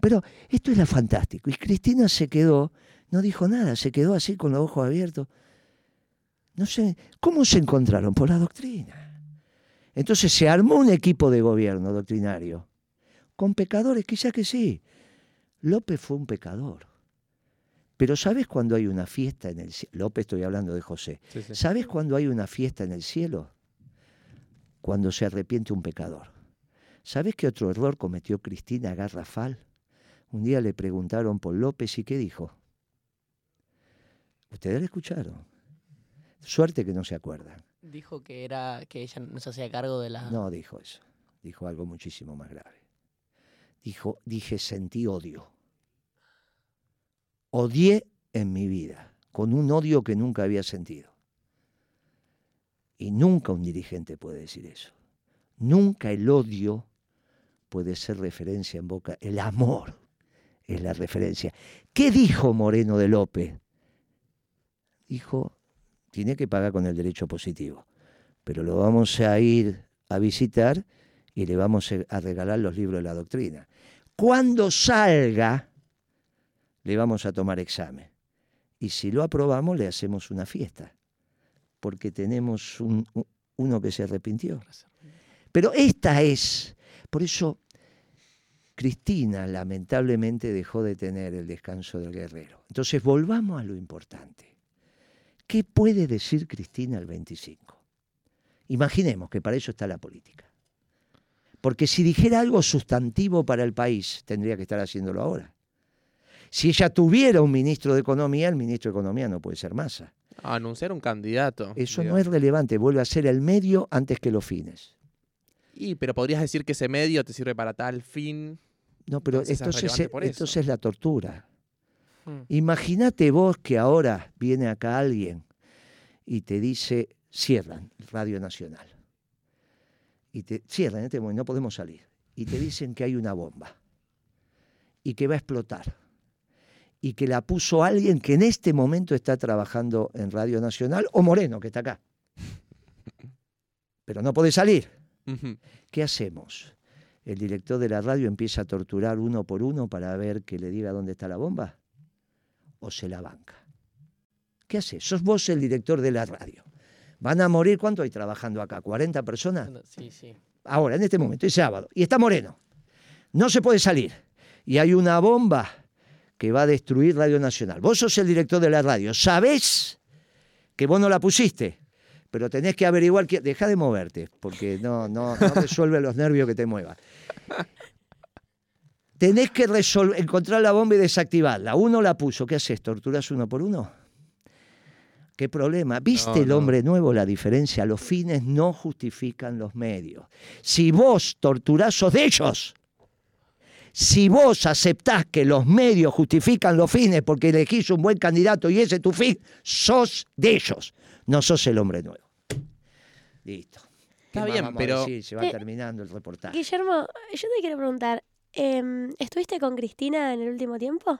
Pero esto era fantástico. Y Cristina se quedó, no dijo nada, se quedó así con los ojos abiertos. No sé, ¿cómo se encontraron? Por la doctrina. Entonces se armó un equipo de gobierno doctrinario, con pecadores, quizá que sí. López fue un pecador. Pero ¿sabes cuando hay una fiesta en el cielo? López estoy hablando de José. Sí, sí. ¿Sabes cuando hay una fiesta en el cielo? Cuando se arrepiente un pecador. ¿Sabes qué otro error cometió Cristina Garrafal? Un día le preguntaron por López y qué dijo. Ustedes le escucharon. Suerte que no se acuerdan. Dijo que era que ella no se hacía cargo de la. No dijo eso. Dijo algo muchísimo más grave. Dijo, dije, sentí odio. Odié en mi vida, con un odio que nunca había sentido. Y nunca un dirigente puede decir eso. Nunca el odio puede ser referencia en boca. El amor, es la referencia. ¿Qué dijo Moreno de López? Dijo, tiene que pagar con el derecho positivo, pero lo vamos a ir a visitar y le vamos a regalar los libros de la doctrina. Cuando salga, le vamos a tomar examen. Y si lo aprobamos, le hacemos una fiesta, porque tenemos un- un- uno que se arrepintió. Pero esta es, por eso Cristina lamentablemente dejó de tener el descanso del guerrero. Entonces volvamos a lo importante. ¿Qué puede decir Cristina el 25? Imaginemos que para eso está la política. Porque si dijera algo sustantivo para el país, tendría que estar haciéndolo ahora. Si ella tuviera un ministro de Economía, el ministro de Economía no puede ser masa. Anunciar un candidato. Eso digo. no es relevante, vuelve a ser el medio antes que los fines. Y, pero podrías decir que ese medio te sirve para tal fin. No, pero Entonces es entonces, es- la tortura. Mm. Imagínate vos que ahora viene acá alguien y te dice, cierran Radio Nacional. Y te cierran, en este momento no podemos salir. Y te dicen que hay una bomba y que va a explotar. Y que la puso alguien que en este momento está trabajando en Radio Nacional, o Moreno, que está acá. Pero no puede salir. ¿Qué hacemos? ¿El director de la radio empieza a torturar uno por uno para ver que le diga dónde está la bomba? ¿O se la banca? ¿Qué haces? Sos vos el director de la radio. ¿Van a morir? ¿Cuánto hay trabajando acá? ¿40 personas? Sí, sí. Ahora, en este momento, es sábado. Y está Moreno. No se puede salir. Y hay una bomba que va a destruir Radio Nacional. Vos sos el director de la radio. Sabés que vos no la pusiste. Pero tenés que averiguar que. Deja de moverte, porque no, no, no resuelve los nervios que te muevas. Tenés que resolver, encontrar la bomba y desactivarla. Uno la puso. ¿Qué haces? ¿Torturas uno por uno? ¿Qué problema? ¿Viste No, el no. hombre nuevo la diferencia? Los fines no justifican los medios. Si vos torturás, sos de ellos. Si vos aceptás que los medios justifican los fines porque elegís un buen candidato y ese es tu fin, sos de ellos. No sos el hombre nuevo. Listo. ¿Qué Está bien, pero- decir? Se va Eh, terminando el reportaje. Guillermo, yo te quiero preguntar, em, ¿estuviste con Cristina en el último tiempo?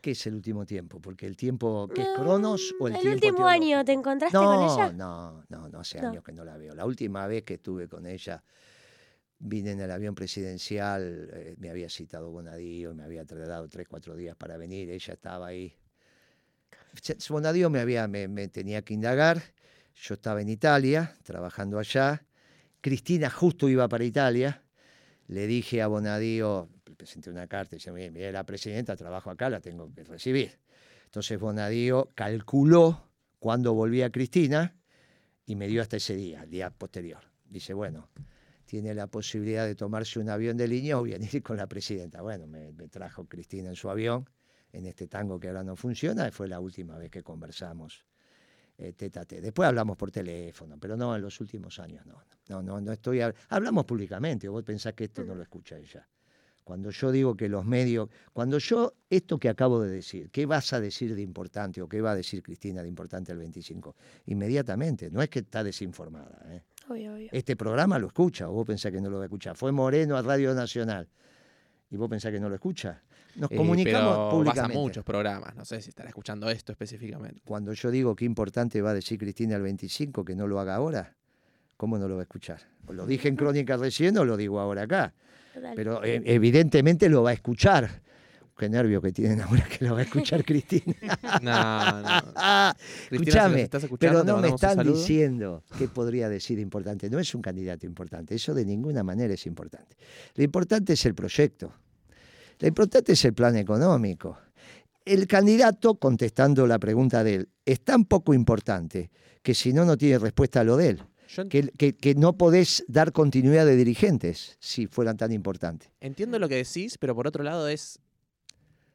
¿Qué es el último tiempo? Porque el tiempo que es No, Cronos o el, el tiempo último año? ¿te encontraste con no, ella? No, no, no, hace No. años que no la veo. La última vez que estuve con ella, vine en el avión presidencial, eh, me había citado Bonadío, me había tardado tres, cuatro días para venir, ella estaba ahí. Bonadío me, había, me, tenía que indagar, yo estaba en Italia, trabajando allá, Cristina justo iba para Italia, le dije a Bonadío, le presenté una carta, y dice, mire, la presidenta, trabajo acá, la tengo que recibir. Entonces Bonadío calculó cuándo volvía Cristina y me dio hasta ese día, el día posterior. Dice, bueno, tiene la posibilidad de tomarse un avión de línea o venir con la presidenta. Bueno, me, trajo Cristina en su avión, en este tango que ahora no funciona, fue la última vez que conversamos eh, a. Después hablamos por teléfono, pero no en los últimos años, no. No, no, no estoy. hab- Hablamos públicamente, vos pensás que esto no lo escucha ella. Cuando yo digo que los medios, cuando yo, esto que acabo de decir, ¿qué vas a decir de importante o qué va a decir Cristina de importante el 25? Inmediatamente, no es que está desinformada. ¿eh? Obvio, obvio. Este programa lo escucha, o vos pensás que no lo va a escuchar. Fue Moreno a Radio Nacional, y vos pensás que no lo escucha. Nos Eh, comunicamos pero públicamente. Vas a muchos programas, no sé si estará escuchando esto específicamente. Cuando yo digo qué importante va a decir Cristina el 25, que no lo haga ahora, ¿cómo no lo va a escuchar? O lo dije en Crónica recién o lo digo ahora acá. Pero eh, evidentemente lo va a escuchar. Qué nervio que tienen ahora que lo va a escuchar Cristina. No, no. Si Escúchame, pero no me están diciendo qué podría decir importante. No es un candidato importante, eso de ninguna manera es importante. Lo importante es el proyecto. Lo importante es el plan económico. El candidato, contestando la pregunta de él, es tan poco importante que si no, no tiene respuesta a lo de él. Que- que no podés dar continuidad de dirigentes si fueran tan importantes. entiendo lo que decís, pero por otro lado es.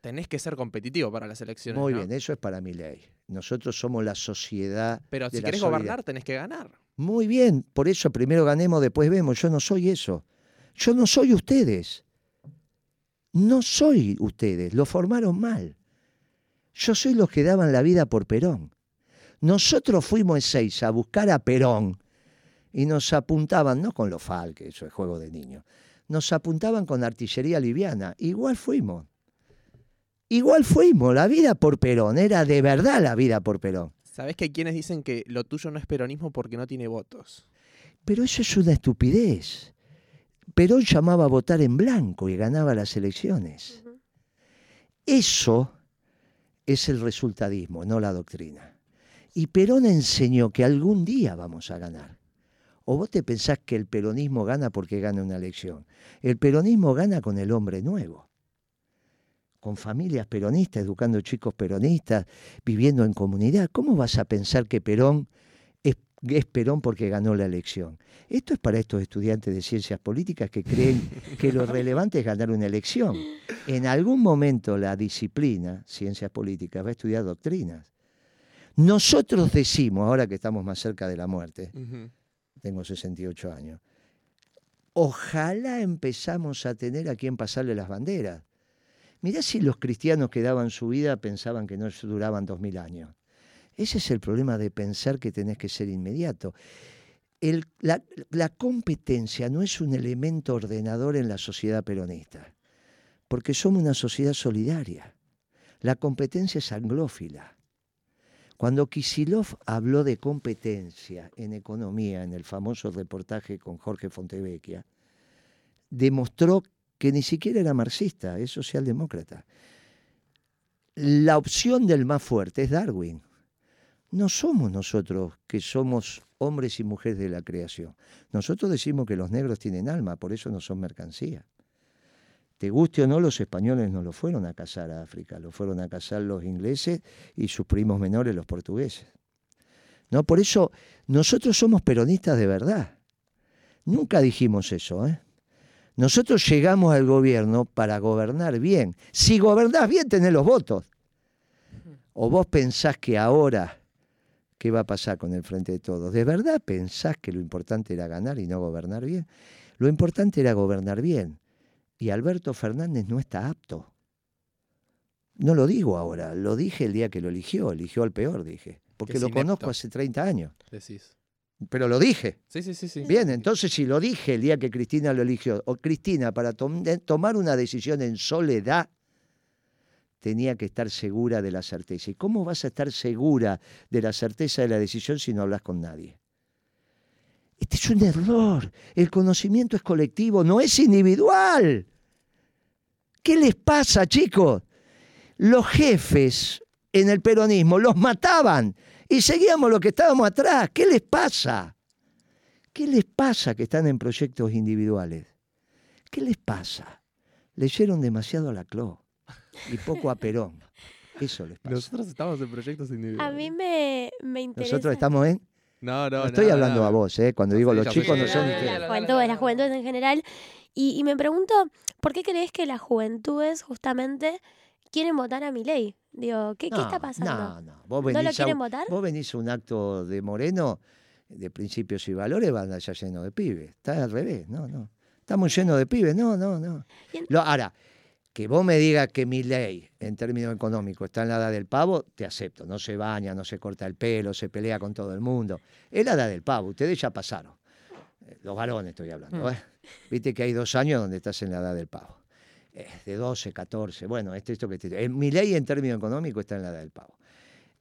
Tenés que ser competitivo para las elecciones. Muy ¿no? bien, eso es para mi ley. Nosotros somos la sociedad. Pero si querés gobernar, tenés que ganar. Muy bien, por eso primero ganemos, después vemos. Yo no soy eso. Yo no soy ustedes. No soy ustedes. Lo formaron mal. Yo soy los que daban la vida por Perón. Nosotros fuimos en seis a buscar a Perón y nos apuntaban, no con los FAL, que eso es juego de niños, nos apuntaban con artillería liviana. Igual fuimos. Igual fuimos, la vida por Perón, era de verdad la vida por Perón. ¿Sabés que hay quienes dicen que lo tuyo no es peronismo porque no tiene votos? Pero eso es una estupidez. Perón llamaba a votar en blanco y ganaba las elecciones. Eso es el resultadismo, no la doctrina. Y Perón enseñó que algún día vamos a ganar. ¿O vos te pensás que el peronismo gana porque gana una elección? El peronismo gana con el hombre nuevo, con familias peronistas, educando chicos peronistas, viviendo en comunidad. ¿Cómo vas a pensar que Perón es, es Perón porque ganó la elección? Esto es para estos estudiantes de ciencias políticas que creen que lo relevante es ganar una elección. En algún momento la disciplina, ciencias políticas, va a estudiar doctrinas. Nosotros decimos, ahora que estamos más cerca de la muerte, tengo 68 años, ojalá empezamos a tener a quien pasarle las banderas. Mirá si los cristianos que daban su vida pensaban que no duraban dos mil años. Ese es el problema de pensar que tenés que ser inmediato. La competencia no es un elemento ordenador en la sociedad peronista, porque somos una sociedad solidaria. La competencia es anglófila. Cuando Kisilov habló de competencia en economía, en el famoso reportaje con Jorge Fontevecchia, demostró que ni siquiera era marxista, es socialdemócrata. La opción del más fuerte es Darwin. No somos nosotros que somos hombres y mujeres de la creación. Nosotros decimos que los negros tienen alma, por eso no son mercancía. Te guste o no, los españoles no lo fueron a cazar a África, lo fueron a cazar los ingleses y sus primos menores, los portugueses. No, por eso nosotros somos peronistas de verdad. Nunca dijimos eso, ¿eh? Nosotros llegamos al gobierno para gobernar bien. Si gobernás bien, tenés los votos. ¿O vos pensás que ahora qué va a pasar con el Frente de Todos? ¿De verdad pensás que lo importante era ganar y no gobernar bien? Lo importante era gobernar bien. Y Alberto Fernández no está apto. No lo digo ahora, lo dije el día que lo eligió, eligió al peor, dije. Porque lo inepto. conozco hace 30 años. Decís. Pero lo dije. Sí, sí, sí, sí. Bien, entonces si lo dije el día que Cristina lo eligió, o Cristina para tomar una decisión en soledad, tenía que estar segura de la certeza. ¿Y cómo vas a estar segura de la certeza de la decisión si no hablas con nadie? Este es un error. El conocimiento es colectivo, no es individual. ¿Qué les pasa, chicos? Los jefes en el peronismo los mataban y seguíamos lo que estábamos atrás. ¿Qué les pasa? ¿Qué les pasa que están en proyectos individuales? ¿Qué les pasa? Leyeron demasiado a la Cló y poco a Perón. Eso les pasa. Nosotros estamos en proyectos individuales. A mí me, me interesa. Nosotros estamos en... No, no, No estoy no, hablando no. a vos, ¿eh? Cuando digo Sí, los chicos no son ustedes. ya, las juventudes, las juventudes en general. Y, y me pregunto, ¿por qué crees que las juventudes justamente quieren votar a mi ley? Digo, ¿qué, qué está pasando? No, no. Vos ¿No lo venís, a, quieren votar? vos venís a un acto de Moreno de principios y valores, van allá lleno de pibes. Está al revés, no, no. Estamos llenos de pibes, no, no, no. Lo- ahora, que vos me digas que mi ley, en términos económicos, está en la edad del pavo, te acepto. No se baña, no se corta el pelo, se pelea con todo el mundo. Es la edad del pavo, ustedes ya pasaron. Eh, Los varones estoy hablando. Mm. ¿eh? Viste que hay dos años donde estás en la edad del pavo. Eh, de 12, 14. Bueno, esto, esto que te... en mi ley en términos económicos está en la edad del pavo.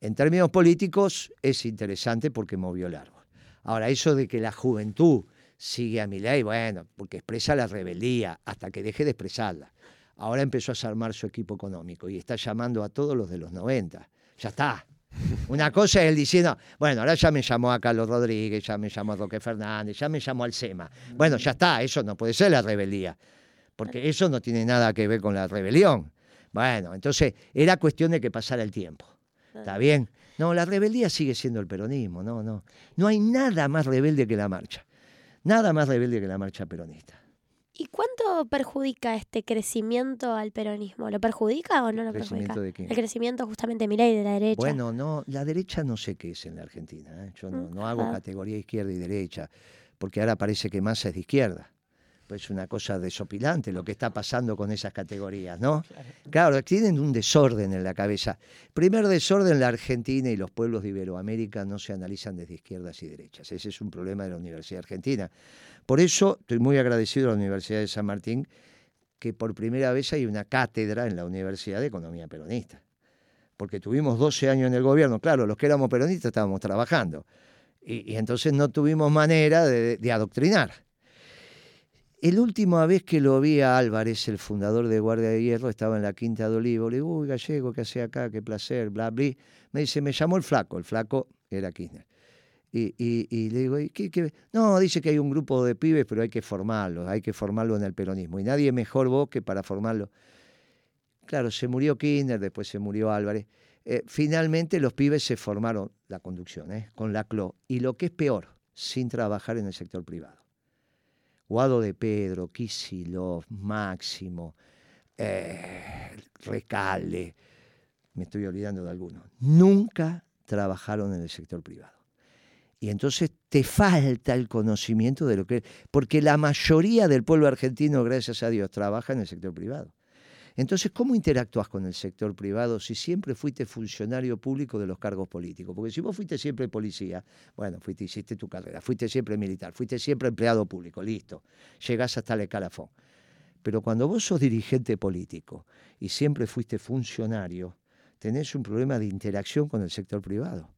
En términos políticos es interesante porque movió el árbol. Ahora, eso de que la juventud sigue a mi ley, bueno, porque expresa la rebeldía hasta que deje de expresarla. Ahora empezó a armar su equipo económico y está llamando a todos los de los 90. Ya está. Una cosa es él diciendo, bueno, ahora ya me llamó a Carlos Rodríguez, ya me llamó a Roque Fernández, ya me llamó al SEMA. Bueno, ya está, eso no puede ser la rebeldía, porque eso no tiene nada que ver con la rebelión. Bueno, entonces era cuestión de que pasara el tiempo. ¿Está bien? No, la rebeldía sigue siendo el peronismo, no, no. No hay nada más rebelde que la marcha. Nada más rebelde que la marcha peronista. ¿Y cuánto perjudica este crecimiento al peronismo? ¿Lo perjudica o no lo perjudica? ¿Crecimiento de qué? El crecimiento justamente de mi ley de la derecha. Bueno, no, la derecha no sé qué es en la Argentina. ¿eh? Yo no, no hago ah. categoría izquierda y derecha, porque ahora parece que Massa es de izquierda. Pues es una cosa desopilante lo que está pasando con esas categorías, ¿no? Claro, tienen un desorden en la cabeza. Primer desorden, la Argentina y los pueblos de Iberoamérica no se analizan desde izquierdas y derechas. Ese es un problema de la Universidad Argentina. Por eso estoy muy agradecido a la Universidad de San Martín que por primera vez hay una cátedra en la Universidad de Economía Peronista. Porque tuvimos 12 años en el gobierno, claro, los que éramos peronistas estábamos trabajando. Y, y entonces no tuvimos manera de, de adoctrinar. El última vez que lo vi a Álvarez, el fundador de Guardia de Hierro, estaba en la Quinta de Olivo. Le digo, uy, gallego, ¿qué hace acá? Qué placer, bla, bla. Me dice, me llamó el flaco. El flaco era Kirchner. Y, le digo, ¿y qué, qué? No, dice que hay un grupo de pibes, pero hay que formarlos, hay que formarlo en el peronismo. Y nadie mejor vos que para formarlo. Claro, se murió Kirchner, después se murió Álvarez. Eh, finalmente los pibes se formaron, la conducción, ¿eh? con la CLO. Y lo que es peor, sin trabajar en el sector privado. Guado de Pedro, Kisilov, Máximo, eh, me estoy olvidando de algunos, nunca trabajaron en el sector privado. Y entonces te falta el conocimiento de lo que... Porque la mayoría del pueblo argentino, gracias a Dios, trabaja en el sector privado. Entonces, ¿cómo interactúas con el sector privado si siempre fuiste funcionario público de los cargos políticos? Porque si vos fuiste siempre policía, bueno, fuiste, hiciste tu carrera, fuiste siempre militar, fuiste siempre empleado público, listo, llegás hasta el escalafón. Pero cuando vos sos dirigente político y siempre fuiste funcionario, tenés un problema de interacción con el sector privado.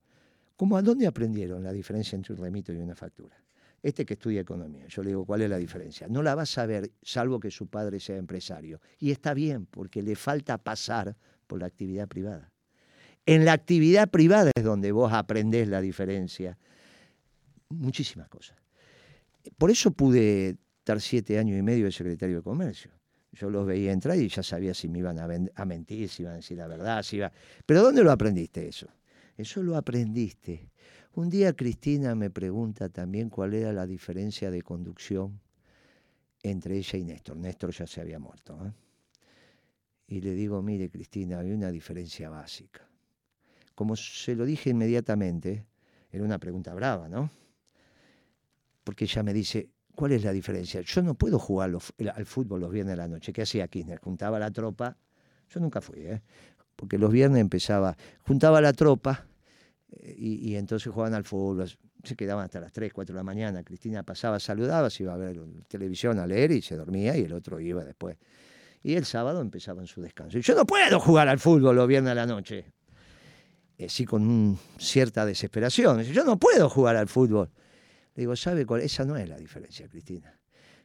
¿Cómo a dónde aprendieron la diferencia entre un remito y una factura? Este que estudia economía, yo le digo, ¿cuál es la diferencia? No la vas a ver, salvo que su padre sea empresario. Y está bien, porque le falta pasar por la actividad privada. En la actividad privada es donde vos aprendés la diferencia. Muchísimas cosas. Por eso pude estar siete años y medio de secretario de Comercio. Yo los veía entrar y ya sabía si me iban a, a mentir, si iban a decir la verdad, si iba... Pero ¿dónde lo aprendiste eso? Eso lo aprendiste. Un día Cristina me pregunta también cuál era la diferencia de conducción entre ella y Néstor. Néstor ya se había muerto. ¿eh? Y le digo, mire Cristina, hay una diferencia básica. Como se lo dije inmediatamente, era una pregunta brava, ¿no? Porque ella me dice, ¿cuál es la diferencia? Yo no puedo jugar el- al fútbol los viernes de la noche. ¿Qué hacía Kirchner? Juntaba la tropa. Yo nunca fui, ¿eh? Porque los viernes empezaba, juntaba la tropa eh, y, y entonces jugaban al fútbol. Se quedaban hasta las 3, 4 de la mañana. Cristina pasaba, saludaba, se iba a ver televisión, a leer y se dormía y el otro iba después. Y el sábado empezaban su descanso. Y yo no puedo jugar al fútbol los viernes a la noche. Eh, sí, con un- cierta desesperación. Yo no puedo jugar al fútbol. Le digo, ¿sabe cuál? Esa no es la diferencia, Cristina.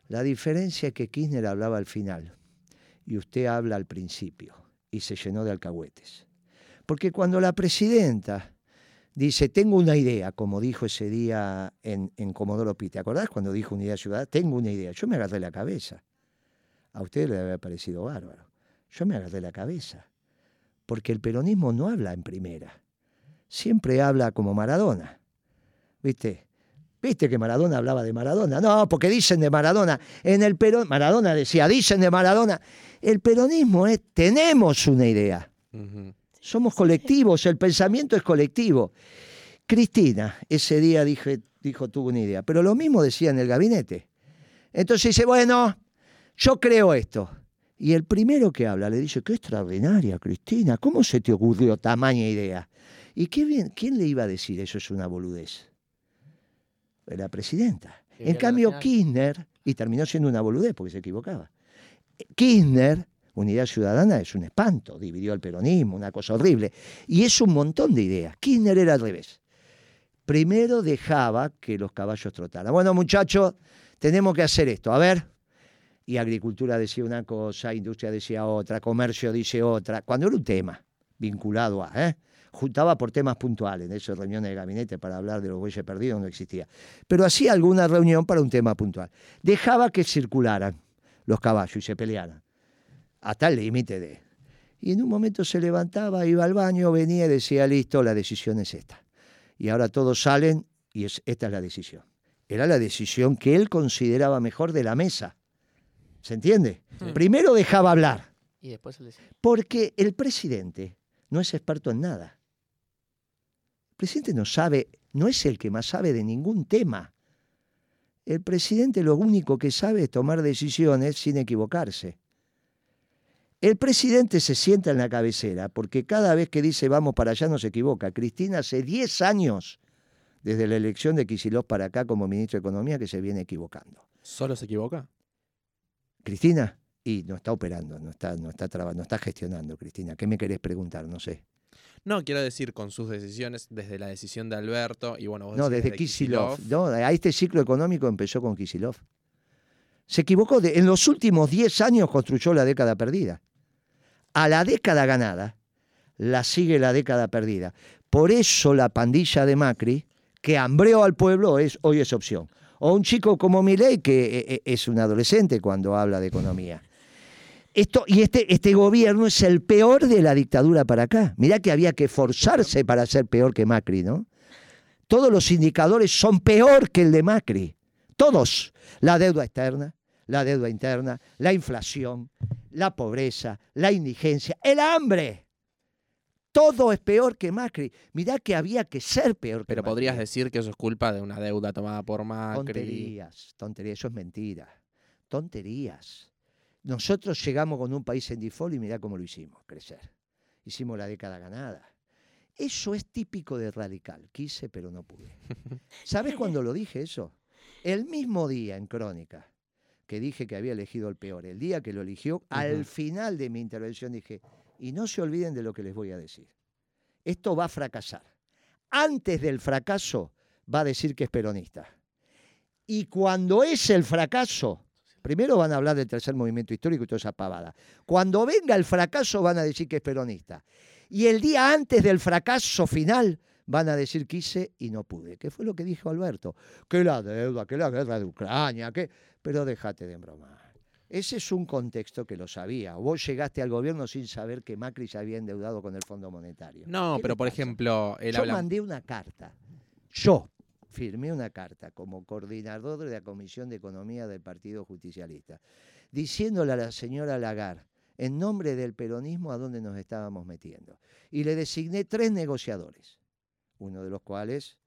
La diferencia es que Kirchner hablaba al final y usted habla al principio y se llenó de alcahuetes. Porque cuando la presidenta dice, tengo una idea, como dijo ese día en, en Comodoro Pi, ¿te acordás cuando dijo unidad ciudadana? Tengo una idea. Yo me agarré la cabeza. A usted le había parecido bárbaro. Yo me agarré la cabeza. Porque el peronismo no habla en primera. Siempre habla como Maradona. ¿Viste? ¿Viste que Maradona hablaba de Maradona? No, porque dicen de Maradona. En el Perón, Maradona decía, dicen de Maradona. El peronismo es, tenemos una idea. Somos colectivos, el pensamiento es colectivo. Cristina, ese día dije, dijo, tuvo una idea, pero lo mismo decía en el gabinete. Entonces dice, bueno, yo creo esto. Y el primero que habla le dice, qué extraordinaria, Cristina, ¿cómo se te ocurrió tamaña idea? ¿Y qué bien, quién le iba a decir eso es una boludez? La presidenta. En cambio. Kirchner, y terminó siendo una boludez porque se equivocaba. Kirchner, Unidad Ciudadana, es un espanto, dividió el peronismo, una cosa horrible. Y es un montón de ideas. Kirchner era al revés. Primero dejaba que los caballos trotaran. Bueno, muchachos, tenemos que hacer esto. A ver. Y agricultura decía una cosa, industria decía otra, comercio dice otra. Cuando era un tema vinculado a, ¿eh? juntaba por temas puntuales, de esas reuniones de gabinete para hablar de los bueyes perdidos no existía. Pero hacía alguna reunión para un tema puntual. Dejaba que circularan los caballos y se pelearan, hasta el límite de... Y en un momento se levantaba, iba al baño, venía y decía, listo, la decisión es esta. Y ahora todos salen y es, esta es la decisión. Era la decisión que él consideraba mejor de la mesa. ¿Se entiende? Sí. Primero dejaba hablar. Y después decía, Porque el presidente no es experto en nada. El presidente no sabe, no es el que más sabe de ningún tema. El presidente lo único que sabe es tomar decisiones sin equivocarse. El presidente se sienta en la cabecera porque cada vez que dice vamos para allá no se equivoca. Cristina hace 10 años, desde la elección de Kicillof para acá como ministro de Economía, que se viene equivocando. ¿Solo se equivoca? Cristina, y no está operando, no está, no está traba- no está gestionando, Cristina. ¿Qué me querés preguntar? No sé. No, quiero decir, con sus decisiones, desde la decisión de Alberto y bueno, vos No, desde Kisilov. No, a este ciclo económico empezó con Kisilov. Se equivocó. de- en los últimos 10 años construyó la década perdida. A la década ganada la sigue la década perdida. Por eso la pandilla de Macri, que hambreó al pueblo, es, hoy es opción. O un chico como Milei, que eh, eh, es un adolescente cuando habla de economía. Esto, y este, este gobierno es el peor de la dictadura para acá. Mirá que había que forzarse para ser peor que Macri, ¿no? Todos los indicadores son peor que el de Macri. Todos. La deuda externa, la deuda interna, la inflación, la pobreza, la indigencia, el hambre. Todo es peor que Macri. Mirá que había que ser peor que Pero Macri. podrías decir que eso es culpa de una deuda tomada por Macri. Tonterías, tonterías, eso es mentira. Tonterías. Nosotros llegamos con un país en default y mirá cómo lo hicimos crecer. Hicimos la década ganada. Eso es típico de radical. Quise, pero no pude. ¿Sabes cuándo lo dije eso? El mismo día en Crónica que dije que había elegido el peor, el día que lo eligió, al final de mi intervención dije, y no se olviden de lo que les voy a decir. Esto va a fracasar. Antes del fracaso va a decir que es peronista. Y cuando es el fracaso, primero van a hablar del tercer movimiento histórico y toda esa pavada. Cuando venga el fracaso van a decir que es peronista. Y el día antes del fracaso final van a decir que hice y no pude. Que fue lo que dijo Alberto. Que la deuda, que la guerra de Ucrania, que... Pero déjate de bromar. Ese es un contexto que lo sabía. Vos llegaste al gobierno sin saber que Macri se había endeudado con el Fondo Monetario. No, ¿Qué pero por ejemplo, él Yo habla. mandé una carta. Yo firmé una carta como coordinador de la Comisión de Economía del Partido Justicialista, diciéndole a la señora Lagarde, en nombre del peronismo, a dónde nos estábamos metiendo. Y le designé tres negociadores, uno de los cuales,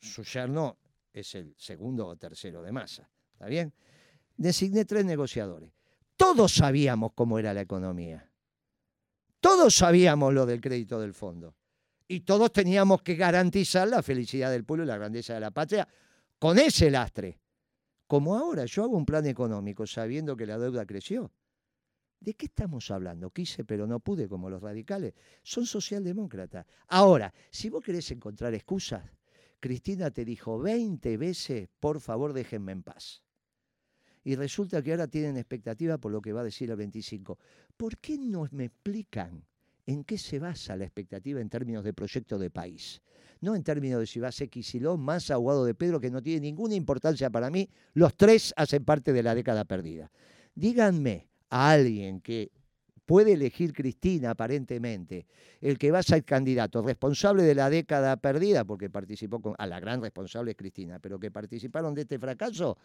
su yerno, es el segundo o tercero de masa. ¿Está bien? Designé tres negociadores. Todos sabíamos cómo era la economía. Todos sabíamos lo del crédito del fondo y todos teníamos que garantizar la felicidad del pueblo y la grandeza de la patria con ese lastre. Como ahora yo hago un plan económico sabiendo que la deuda creció. ¿De qué estamos hablando? Quise pero no pude como los radicales. Son socialdemócratas. Ahora, si vos querés encontrar excusas, Cristina te dijo 20 veces, por favor déjenme en paz. Y resulta que ahora tienen expectativa por lo que va a decir el 25. ¿Por qué no me explican en qué se basa la expectativa en términos de proyecto de país. No en términos de si va a ser Kicillof, Massa, Aguado de Pedro, que no tiene ninguna importancia para mí. Los tres hacen parte de la década perdida. Díganme a alguien que puede elegir Cristina aparentemente, el que va a ser candidato responsable de la década perdida, porque participó con, a la gran responsable es Cristina, pero que participaron de este fracaso,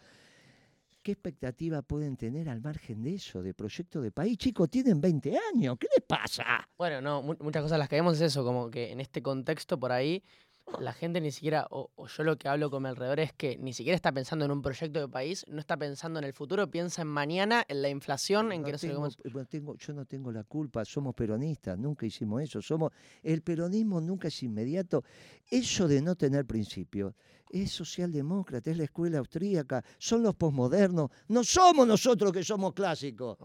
¿qué expectativa pueden tener al margen de eso, de proyecto de país? Chicos, tienen 20 años, ¿qué les pasa? Bueno, no, mu- muchas cosas las que vemos es eso, como que en este contexto por ahí la gente ni siquiera, o, o yo lo que hablo con mi alrededor es que ni siquiera está pensando en un proyecto de país, no está pensando en el futuro, piensa en mañana, en la inflación, en que no tengo- cómo... no tengo- yo no tengo la culpa, somos peronistas, nunca hicimos eso. Somos, el peronismo nunca es inmediato. Eso de no tener principios es socialdemócrata, es la escuela austríaca, son los posmodernos. No somos nosotros que somos clásicos.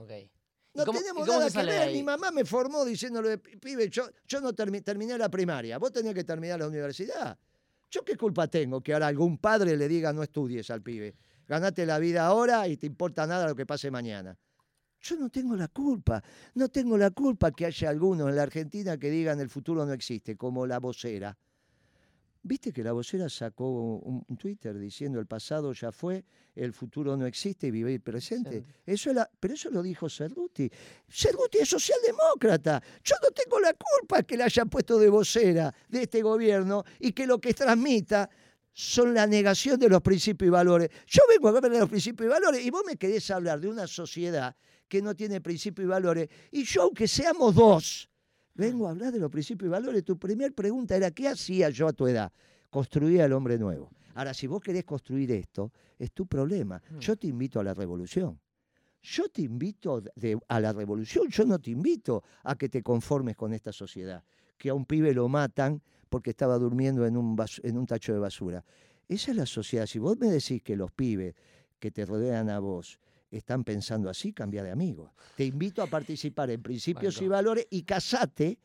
No cómo- tenemos nada que ver. Mi mamá me formó diciéndole, "Pi- pibe, yo, yo no termi- terminé la primaria, vos tenés que terminar la universidad. ¿Yo qué culpa tengo que ahora algún padre le diga no estudies al pibe? Ganate la vida ahora y te importa nada lo que pase mañana. Yo no tengo la culpa. No tengo la culpa que haya algunos en la Argentina que digan el futuro no existe, como la vocera. ¿Viste que la vocera sacó un, un Twitter diciendo el pasado ya fue, el futuro no existe y vive el presente? Eso es la- pero eso lo dijo Cerruti. Cerruti es socialdemócrata. Yo no tengo la culpa que la hayan puesto de vocera de este gobierno y que lo que transmita son la negación de los principios y valores. Yo vengo a hablar de los principios y valores y vos me querés hablar de una sociedad que no tiene principios y valores y yo, aunque seamos dos, vengo a hablar de los principios y valores. Tu primer pregunta era, ¿qué hacía yo a tu edad? Construía el hombre nuevo. Ahora, si vos querés construir esto, es tu problema. Yo te invito a la revolución. Yo te invito de- a la revolución, yo no te invito a que te conformes con esta sociedad, que a un pibe lo matan porque estaba durmiendo en un, en un tacho de basura. Esa es la sociedad. Si vos me decís que los pibes que te rodean a vos están pensando así, cambia de amigos. Te invito a participar en principios y valores y casate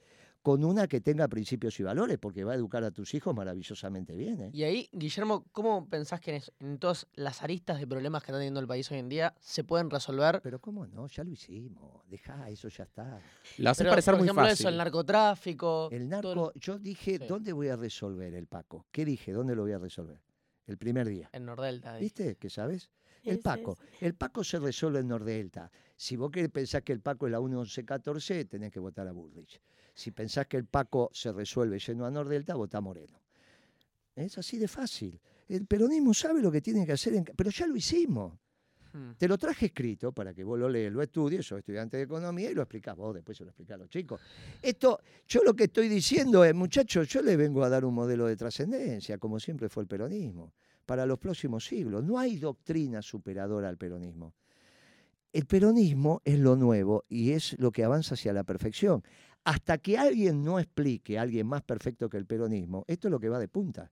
con una que tenga principios y valores, porque va a educar a tus hijos maravillosamente bien. ¿eh? Y ahí, Guillermo, ¿cómo pensás que en, todas las aristas de problemas que está teniendo el país hoy en día se pueden resolver? Pero cómo no, ya lo hicimos, deja, eso ya está. Lo hace Pero, parecer por muy ejemplo, fácil. eso, el narcotráfico. El todo narco, yo dije, Sí. ¿dónde voy a resolver el Paco? ¿Qué dije? ¿Dónde lo voy a resolver? El primer día. En Nordelta. ¿Viste? ¿Qué sabes? El Paco. El Paco se resuelve en Nordelta. Si vos querés pensar que el Paco es la 1114, tenés que votar a Bullrich. Si pensás que el Paco se resuelve yendo a Nordelta, votá a Moreno. Es así de fácil. El peronismo sabe lo que tiene que hacer, en pero ya lo hicimos. Hmm. Te lo traje escrito para que vos lo lees, lo estudies, sos estudiante de economía y lo explicás vos, después se lo explicás a los chicos. Esto, yo lo que estoy diciendo es, muchachos, yo le vengo a dar un modelo de trascendencia, como siempre fue el peronismo, para los próximos siglos. No hay doctrina superadora al peronismo. El peronismo es lo nuevo y es lo que avanza hacia la perfección. Hasta que alguien no explique a alguien más perfecto que el peronismo, esto es lo que va de punta.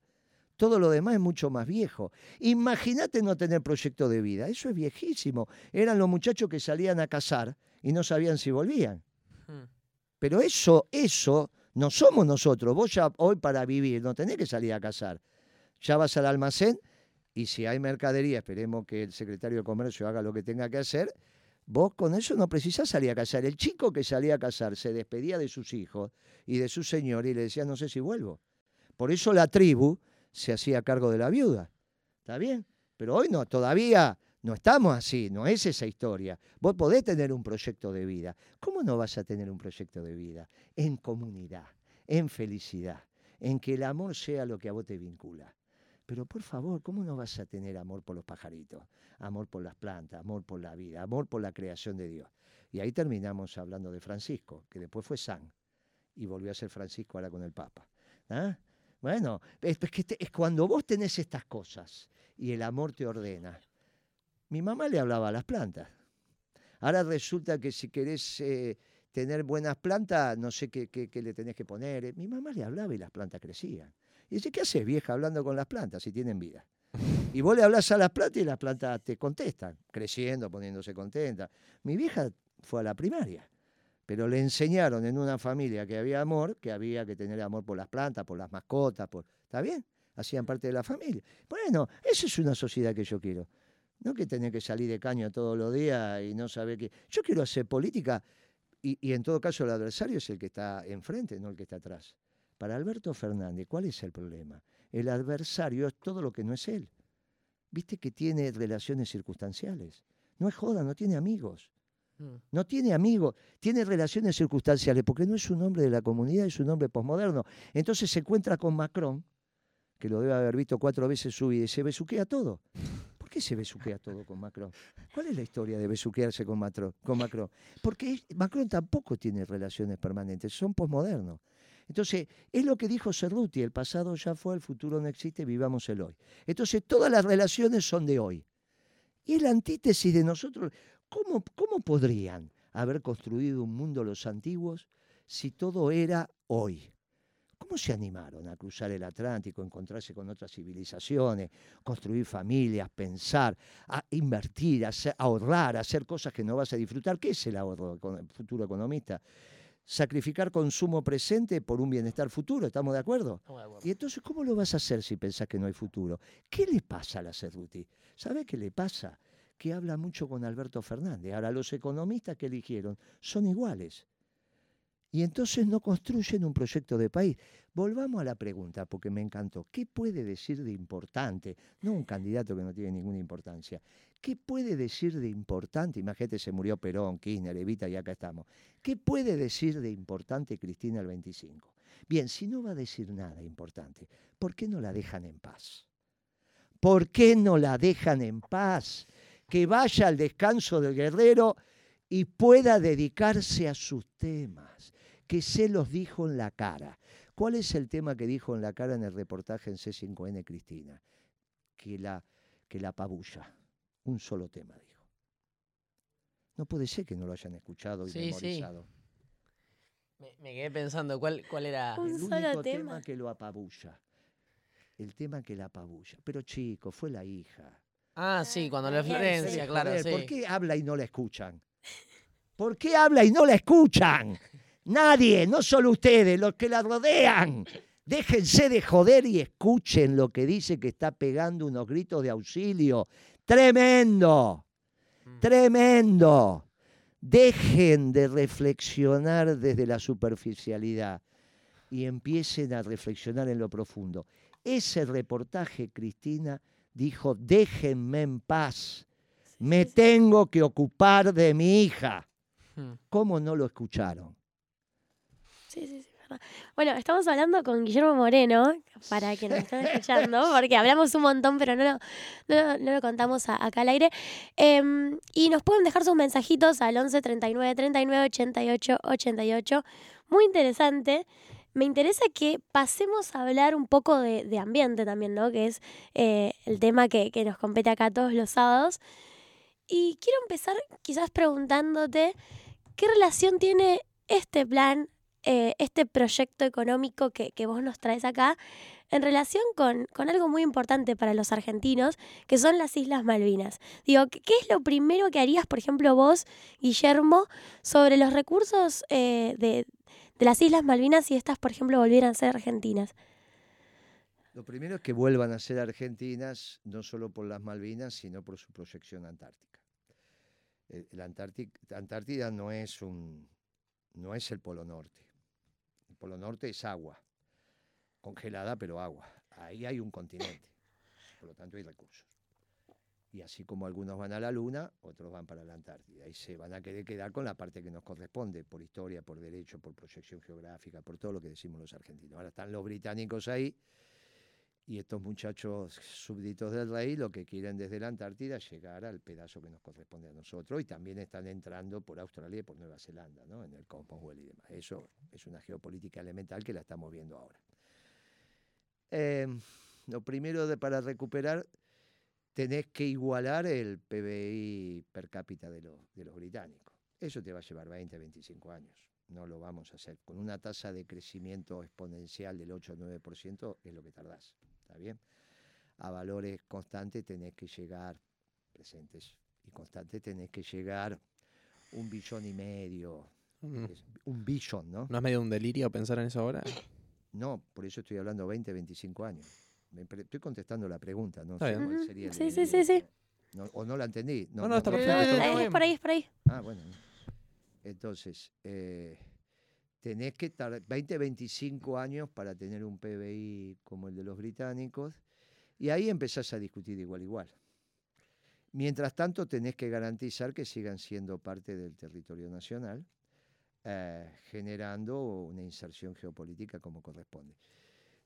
Todo lo demás es mucho más viejo. Imagínate no tener proyecto de vida. Eso es viejísimo. Eran los muchachos que salían a cazar y no sabían si volvían. Hmm. Pero eso, eso no somos nosotros. Vos ya hoy para vivir no tenés que salir a cazar. Ya vas al almacén y si hay mercadería, esperemos que el secretario de Comercio haga lo que tenga que hacer, vos con eso no precisás salir a cazar. El chico que salía a cazar se despedía de sus hijos y de su señor y le decía, no sé si vuelvo. Por eso la tribu se hacía cargo de la viuda. ¿Está bien? Pero hoy no, todavía no estamos así, no es esa historia. Vos podés tener un proyecto de vida. ¿Cómo no vas a tener un proyecto de vida? En comunidad, en felicidad, en que el amor sea lo que a vos te vincula. Pero por favor, ¿cómo no vas a tener amor por los pajaritos? Amor por las plantas, amor por la vida, amor por la creación de Dios. Y ahí terminamos hablando de Francisco, que después fue San y volvió a ser Francisco ahora con el Papa. ¿Ah? Bueno, es, que te- es cuando vos tenés estas cosas y el amor te ordena. Mi mamá le hablaba a las plantas. Ahora resulta que si querés eh, tener buenas plantas, no sé qué, qué- qué le tenés que poner. Mi mamá le hablaba y las plantas crecían. Y dice, ¿qué haces vieja hablando con las plantas si tienen vida? Y vos le hablas a las plantas y las plantas te contestan, creciendo, poniéndose contentas. Mi vieja fue a la primaria, pero le enseñaron en una familia que había amor, que había que tener amor por las plantas, por las mascotas, por... ¿está bien? Hacían parte de la familia. Bueno, esa es una sociedad que yo quiero. No que tener que salir de caño todos los días y no saber qué. Yo quiero hacer política y, y en todo caso el adversario es el que está enfrente, no el que está atrás. Para Alberto Fernández, ¿cuál es el problema? El adversario es todo lo que no es él. Viste que tiene relaciones circunstanciales. No es joda, no tiene amigos. Hmm. No tiene amigos, tiene relaciones circunstanciales, porque no es un hombre de la comunidad, es un hombre posmoderno. Entonces se encuentra con Macron, que lo debe haber visto cuatro veces su vida, y se besuquea todo. ¿Por qué se besuquea todo con Macron? ¿Cuál es la historia de besuquearse con Macron? Porque Macron tampoco tiene relaciones permanentes, son posmodernos. Entonces, es lo que dijo Cerruti, el pasado ya fue, el futuro no existe, vivamos el hoy. Entonces, todas las relaciones son de hoy. Y es la antítesis de nosotros. ¿Cómo, ¿Cómo podrían haber construido un mundo los antiguos si todo era hoy? ¿Cómo se animaron a cruzar el Atlántico, encontrarse con otras civilizaciones, construir familias, pensar, a invertir, a ahorrar, hacer cosas que no vas a disfrutar? ¿Qué es el ahorro, econo- futuro economista? Sacrificar consumo presente por un bienestar futuro, ¿estamos de acuerdo? Estamos de acuerdo. Y entonces, ¿cómo lo vas a hacer si pensás que no hay futuro? ¿Qué le pasa a la Cerruti? ¿Sabe qué le pasa? Que habla mucho con Alberto Fernández. Ahora, los economistas que eligieron son iguales. Y entonces no construyen un proyecto de país. Volvamos a la pregunta, porque me encantó. ¿Qué puede decir de importante? No un candidato que no tiene ninguna importancia. ¿Qué puede decir de importante? Imagínate, se murió Perón, Kirchner, Evita y acá estamos. ¿Qué puede decir de importante Cristina el 25? Bien, si no va a decir nada importante, ¿por qué no la dejan en paz? ¿Por qué no la dejan en paz? Que vaya al descanso del guerrero y pueda dedicarse a sus temas, que se los dijo en la cara. ¿Cuál es el tema que dijo en la cara en el reportaje en C5N Cristina? Que la, que la apabulla. Un solo tema dijo. No puede ser que no lo hayan escuchado y Sí, sí. memorizado. Me, me quedé pensando, ¿cuál, cuál era? Un El solo único tema. tema que lo apabulla. El tema que la apabulla. Pero chico, fue la hija. Ah, sí, cuando la Florencia, sí. claro, sí. ¿Por qué habla y no la escuchan? ¿Por qué habla y no la escuchan? Nadie, no solo ustedes, los que la rodean. Déjense de joder y escuchen lo que dice que está pegando unos gritos de auxilio. Tremendo, Mm. tremendo. Dejen de reflexionar desde la superficialidad y empiecen a reflexionar en lo profundo. Ese reportaje, Cristina, dijo, déjenme en paz. Me tengo que ocupar de mi hija. Hmm. ¿Cómo no lo escucharon? Sí, sí, sí. Bueno, estamos hablando con Guillermo Moreno, para que nos estén escuchando, porque hablamos un montón, pero no lo, no, no lo contamos a- acá al aire. Em, y nos pueden dejar sus mensajitos al 11 39 39 88 88. Muy interesante. Me interesa que pasemos a hablar un poco de, de ambiente también, ¿no? Que es eh, el tema que, que nos compete acá todos los sábados. Y quiero empezar quizás preguntándote qué relación tiene este plan eh, este proyecto económico que, que vos nos traes acá en relación con, con algo muy importante para los argentinos, que son las Islas Malvinas. Digo, ¿qué, es lo primero que harías, por ejemplo, vos, Guillermo, sobre los recursos eh, de, de las Islas Malvinas si estas, por ejemplo, volvieran a ser argentinas? Lo primero es que vuelvan a ser argentinas, no solo por las Malvinas, sino por su proyección antártica. La Antártida no es, un, no es el Polo Norte. Polo Norte es agua, congelada pero agua. Ahí hay un continente, por lo tanto hay recursos. Y así como algunos van a la Luna, otros van para la Antártida. Y se van a querer quedar con la parte que nos corresponde, por historia, por derecho, por proyección geográfica, por todo lo que decimos los argentinos. Ahora están los británicos ahí y estos muchachos súbditos del rey lo que quieren desde la Antártida es llegar al pedazo que nos corresponde a nosotros y también están entrando por Australia y por Nueva Zelanda, ¿no? en el Commonwealth y demás. Eso es una geopolítica elemental que la estamos viendo ahora. Eh, lo primero para recuperar, tenés que igualar el PBI per cápita de los, de los británicos. Eso te va a llevar 20, 25 años. No lo vamos a hacer. Con una tasa de crecimiento exponencial del 8 o 9% es lo que tardás. ¿Está bien? A valores constantes tenés que llegar, presentes y constantes, tenés que llegar un billón y medio. Mm. es- Un billón, ¿no? ¿No es medio un delirio pensar en eso ahora? No, por eso estoy hablando 20, 25 años. Me estoy contestando la pregunta, ¿no? Sé cuál sería el Sí, sí, sí, sí. no- o no la entendí. No, no, está no, perfecto. no, está perfecto. Eh, es por ahí, es por ahí. Ah, bueno. Entonces, eh, tenés que estar 20, 25 años para tener un PBI como el de los británicos y ahí empezás a discutir igual igual. Mientras tanto, tenés que garantizar que sigan siendo parte del territorio nacional, eh, generando una inserción geopolítica como corresponde.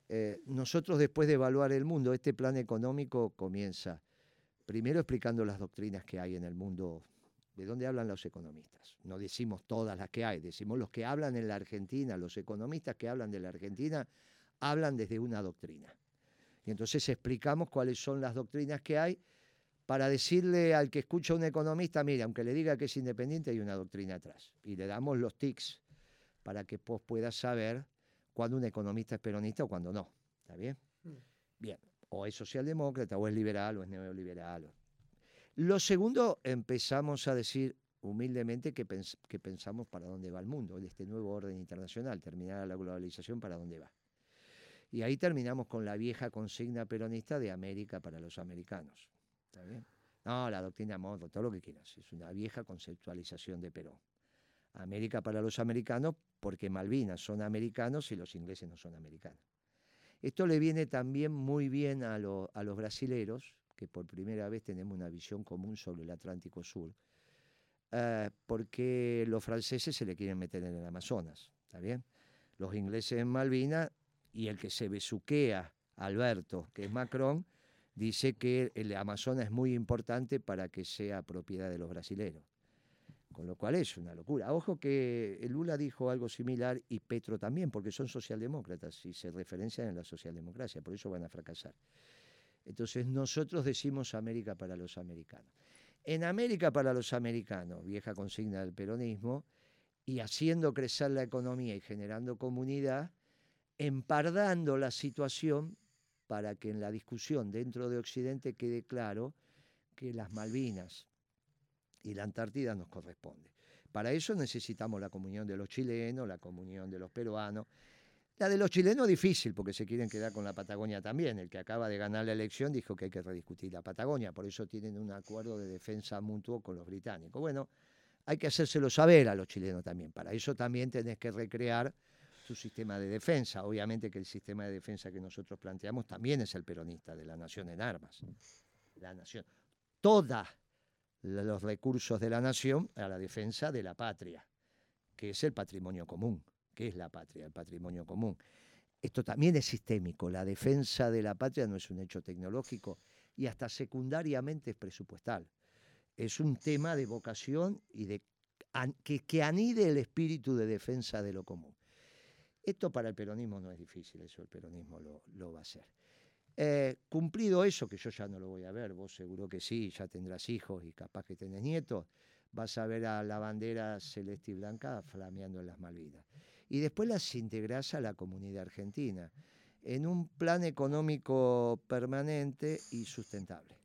Eh, nosotros, después de evaluar el mundo, este plan económico comienza primero explicando las doctrinas que hay en el mundo ¿De dónde hablan los economistas? No decimos todas las que hay, decimos los que hablan en la Argentina, los economistas que hablan de la Argentina hablan desde una doctrina. Y entonces explicamos cuáles son las doctrinas que hay para decirle al que escucha a un economista, mire, aunque le diga que es independiente, hay una doctrina atrás. Y le damos los tics para que vos puedas saber cuándo un economista es peronista o cuándo no. ¿Está bien? Bien. O es socialdemócrata, o es liberal, o es neoliberal. o- lo segundo, empezamos a decir humildemente que, pens- que pensamos para dónde va el mundo, en este nuevo orden internacional, terminar la globalización para dónde va. Y ahí terminamos con la vieja consigna peronista de América para los americanos. No, la doctrina Monroe, todo lo que quieras, es una vieja conceptualización de Perón. América para los americanos porque Malvinas son americanos y los ingleses no son americanos. Esto le viene también muy bien a los brasileros, que por primera vez tenemos una visión común sobre el Atlántico Sur, eh, porque los franceses se le quieren meter en el Amazonas, ¿está bien? Los ingleses en Malvinas y el que se besuquea, Alberto, que es Macron, dice que el Amazonas es muy importante para que sea propiedad de los brasileros. Con lo cual es una locura. Ojo que Lula dijo algo similar y Petro también, porque son socialdemócratas y se referencian en la socialdemocracia, por eso van a fracasar. Entonces nosotros decimos América para los americanos. En América para los americanos, vieja consigna del peronismo, y haciendo crecer la economía y generando comunidad, empardando la situación para que en la discusión dentro de Occidente quede claro que las Malvinas y la Antártida nos corresponde. Para eso necesitamos la comunión de los chilenos, la comunión de los peruanos. La de los chilenos difícil porque se quieren quedar con la Patagonia también. El que acaba de ganar la elección dijo que hay que rediscutir la Patagonia, por eso tienen un acuerdo de defensa mutuo con los británicos. Bueno, hay que hacérselo saber a los chilenos también. Para eso también tenés que recrear tu sistema de defensa. Obviamente que el sistema de defensa que nosotros planteamos también es el peronista de la nación en armas. La nación. Todos los recursos de la nación a la defensa de la patria, que es el patrimonio común. ¿Qué es la patria? El patrimonio común. Esto también es sistémico. La defensa de la patria no es un hecho tecnológico y hasta secundariamente es presupuestal. Es un tema de vocación y de que, que anide el espíritu de defensa de lo común. Esto para el peronismo no es difícil, eso el peronismo lo, lo va a hacer. Eh, cumplido eso, que yo ya no lo voy a ver, vos seguro que sí, ya tendrás hijos y capaz que tenés nietos, vas a ver a la bandera celeste y blanca flameando en las Malvinas. Y después las integrás a la comunidad argentina en un plan económico permanente y sustentable,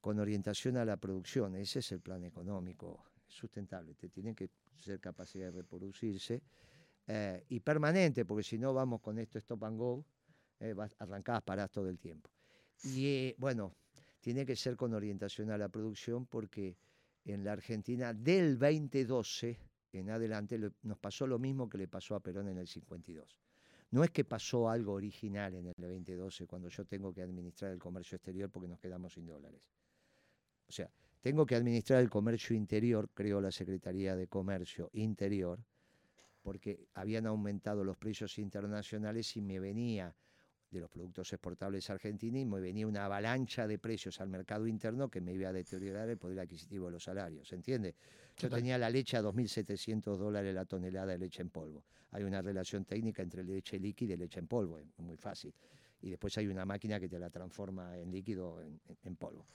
con orientación a la producción. Ese es el plan económico sustentable. Te tienen que ser capacidad de reproducirse eh, y permanente, porque si no vamos con esto stop and go, eh, arrancadas parás todo el tiempo. Y eh, bueno, tiene que ser con orientación a la producción porque en la Argentina del 2012 en adelante nos pasó lo mismo que le pasó a Perón en el 52. No es que pasó algo original en el 2012 cuando yo tengo que administrar el comercio exterior porque nos quedamos sin dólares. O sea, tengo que administrar el comercio interior, creo la Secretaría de Comercio Interior, porque habían aumentado los precios internacionales y me venía de los productos exportables argentinos y me venía una avalancha de precios al mercado interno que me iba a deteriorar el poder adquisitivo de los salarios, ¿entiende? Yo tenía la leche a 2.700 dólares la tonelada de leche en polvo. Hay una relación técnica entre leche líquida y leche en polvo, es muy fácil. Y después hay una máquina que te la transforma en líquido en, en polvo.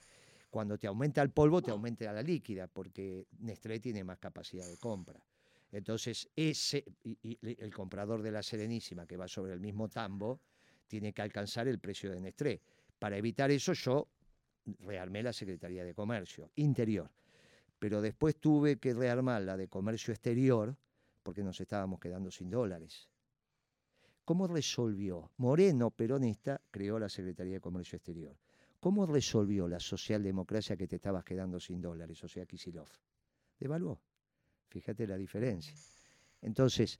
Cuando te aumenta el polvo, te aumenta la líquida, porque Nestlé tiene más capacidad de compra. Entonces, ese, y, el comprador de la Serenísima, que va sobre el mismo tambo, tiene que alcanzar el precio de Nestlé. Para evitar eso, yo rearmé la Secretaría de Comercio Interior. Pero después tuve que rearmar la de Comercio Exterior, porque nos estábamos quedando sin dólares. ¿Cómo resolvió? Moreno, peronista, creó la Secretaría de Comercio Exterior. ¿Cómo resolvió la socialdemocracia que te estabas quedando sin dólares, o sea, Kisilov? Devaluó. Fíjate la diferencia. Entonces,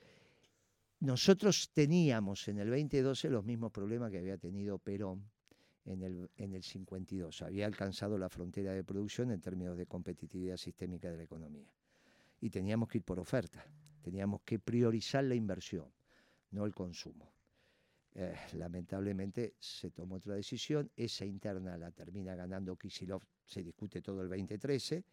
nosotros teníamos en el 2012 los mismos problemas que había tenido Perón en el, en el 52. Había alcanzado la frontera de producción en términos de competitividad sistémica de la economía. Y teníamos que ir por oferta. Teníamos que priorizar la inversión, no el consumo. Eh, lamentablemente se tomó otra decisión. Esa interna la termina ganando Kisilov, se discute todo el 2013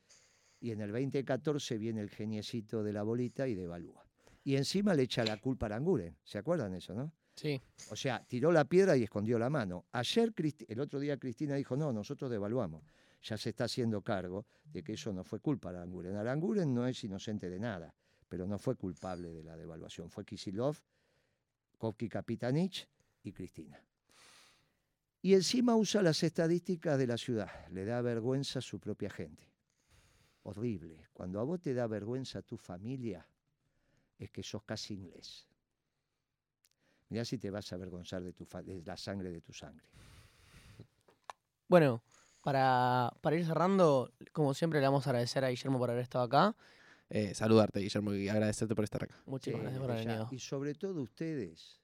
y en el 2014 viene el geniecito de la bolita y devalúa. Y encima le echa la culpa a Aranguren. ¿Se acuerdan eso, no? Sí. O sea, tiró la piedra y escondió la mano. Ayer, el otro día Cristina dijo, no, nosotros devaluamos. Ya se está haciendo cargo de que eso no fue culpa de Aranguren. Aranguren no es inocente de nada, pero no fue culpable de la devaluación. Fue Kisilov, Kovki Kapitanich y Cristina. Y encima usa las estadísticas de la ciudad. Le da vergüenza a su propia gente horrible. Cuando a vos te da vergüenza tu familia, es que sos casi inglés. Mirá si te vas a avergonzar de, tu de la sangre de tu sangre. Bueno, para, para, ir cerrando, como siempre le vamos a agradecer a Guillermo por haber estado acá. Eh, saludarte, Guillermo, y agradecerte por estar acá. Muchísimas gracias por haber venido. Y sobre todo ustedes,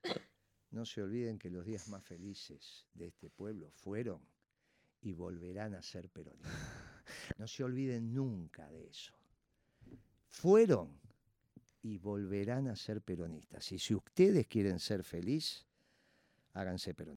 no se olviden que los días más felices de este pueblo fueron y volverán a ser peronistas. No se olviden nunca de eso. Fueron y volverán a ser peronistas. Y si ustedes quieren ser felices, háganse peronistas.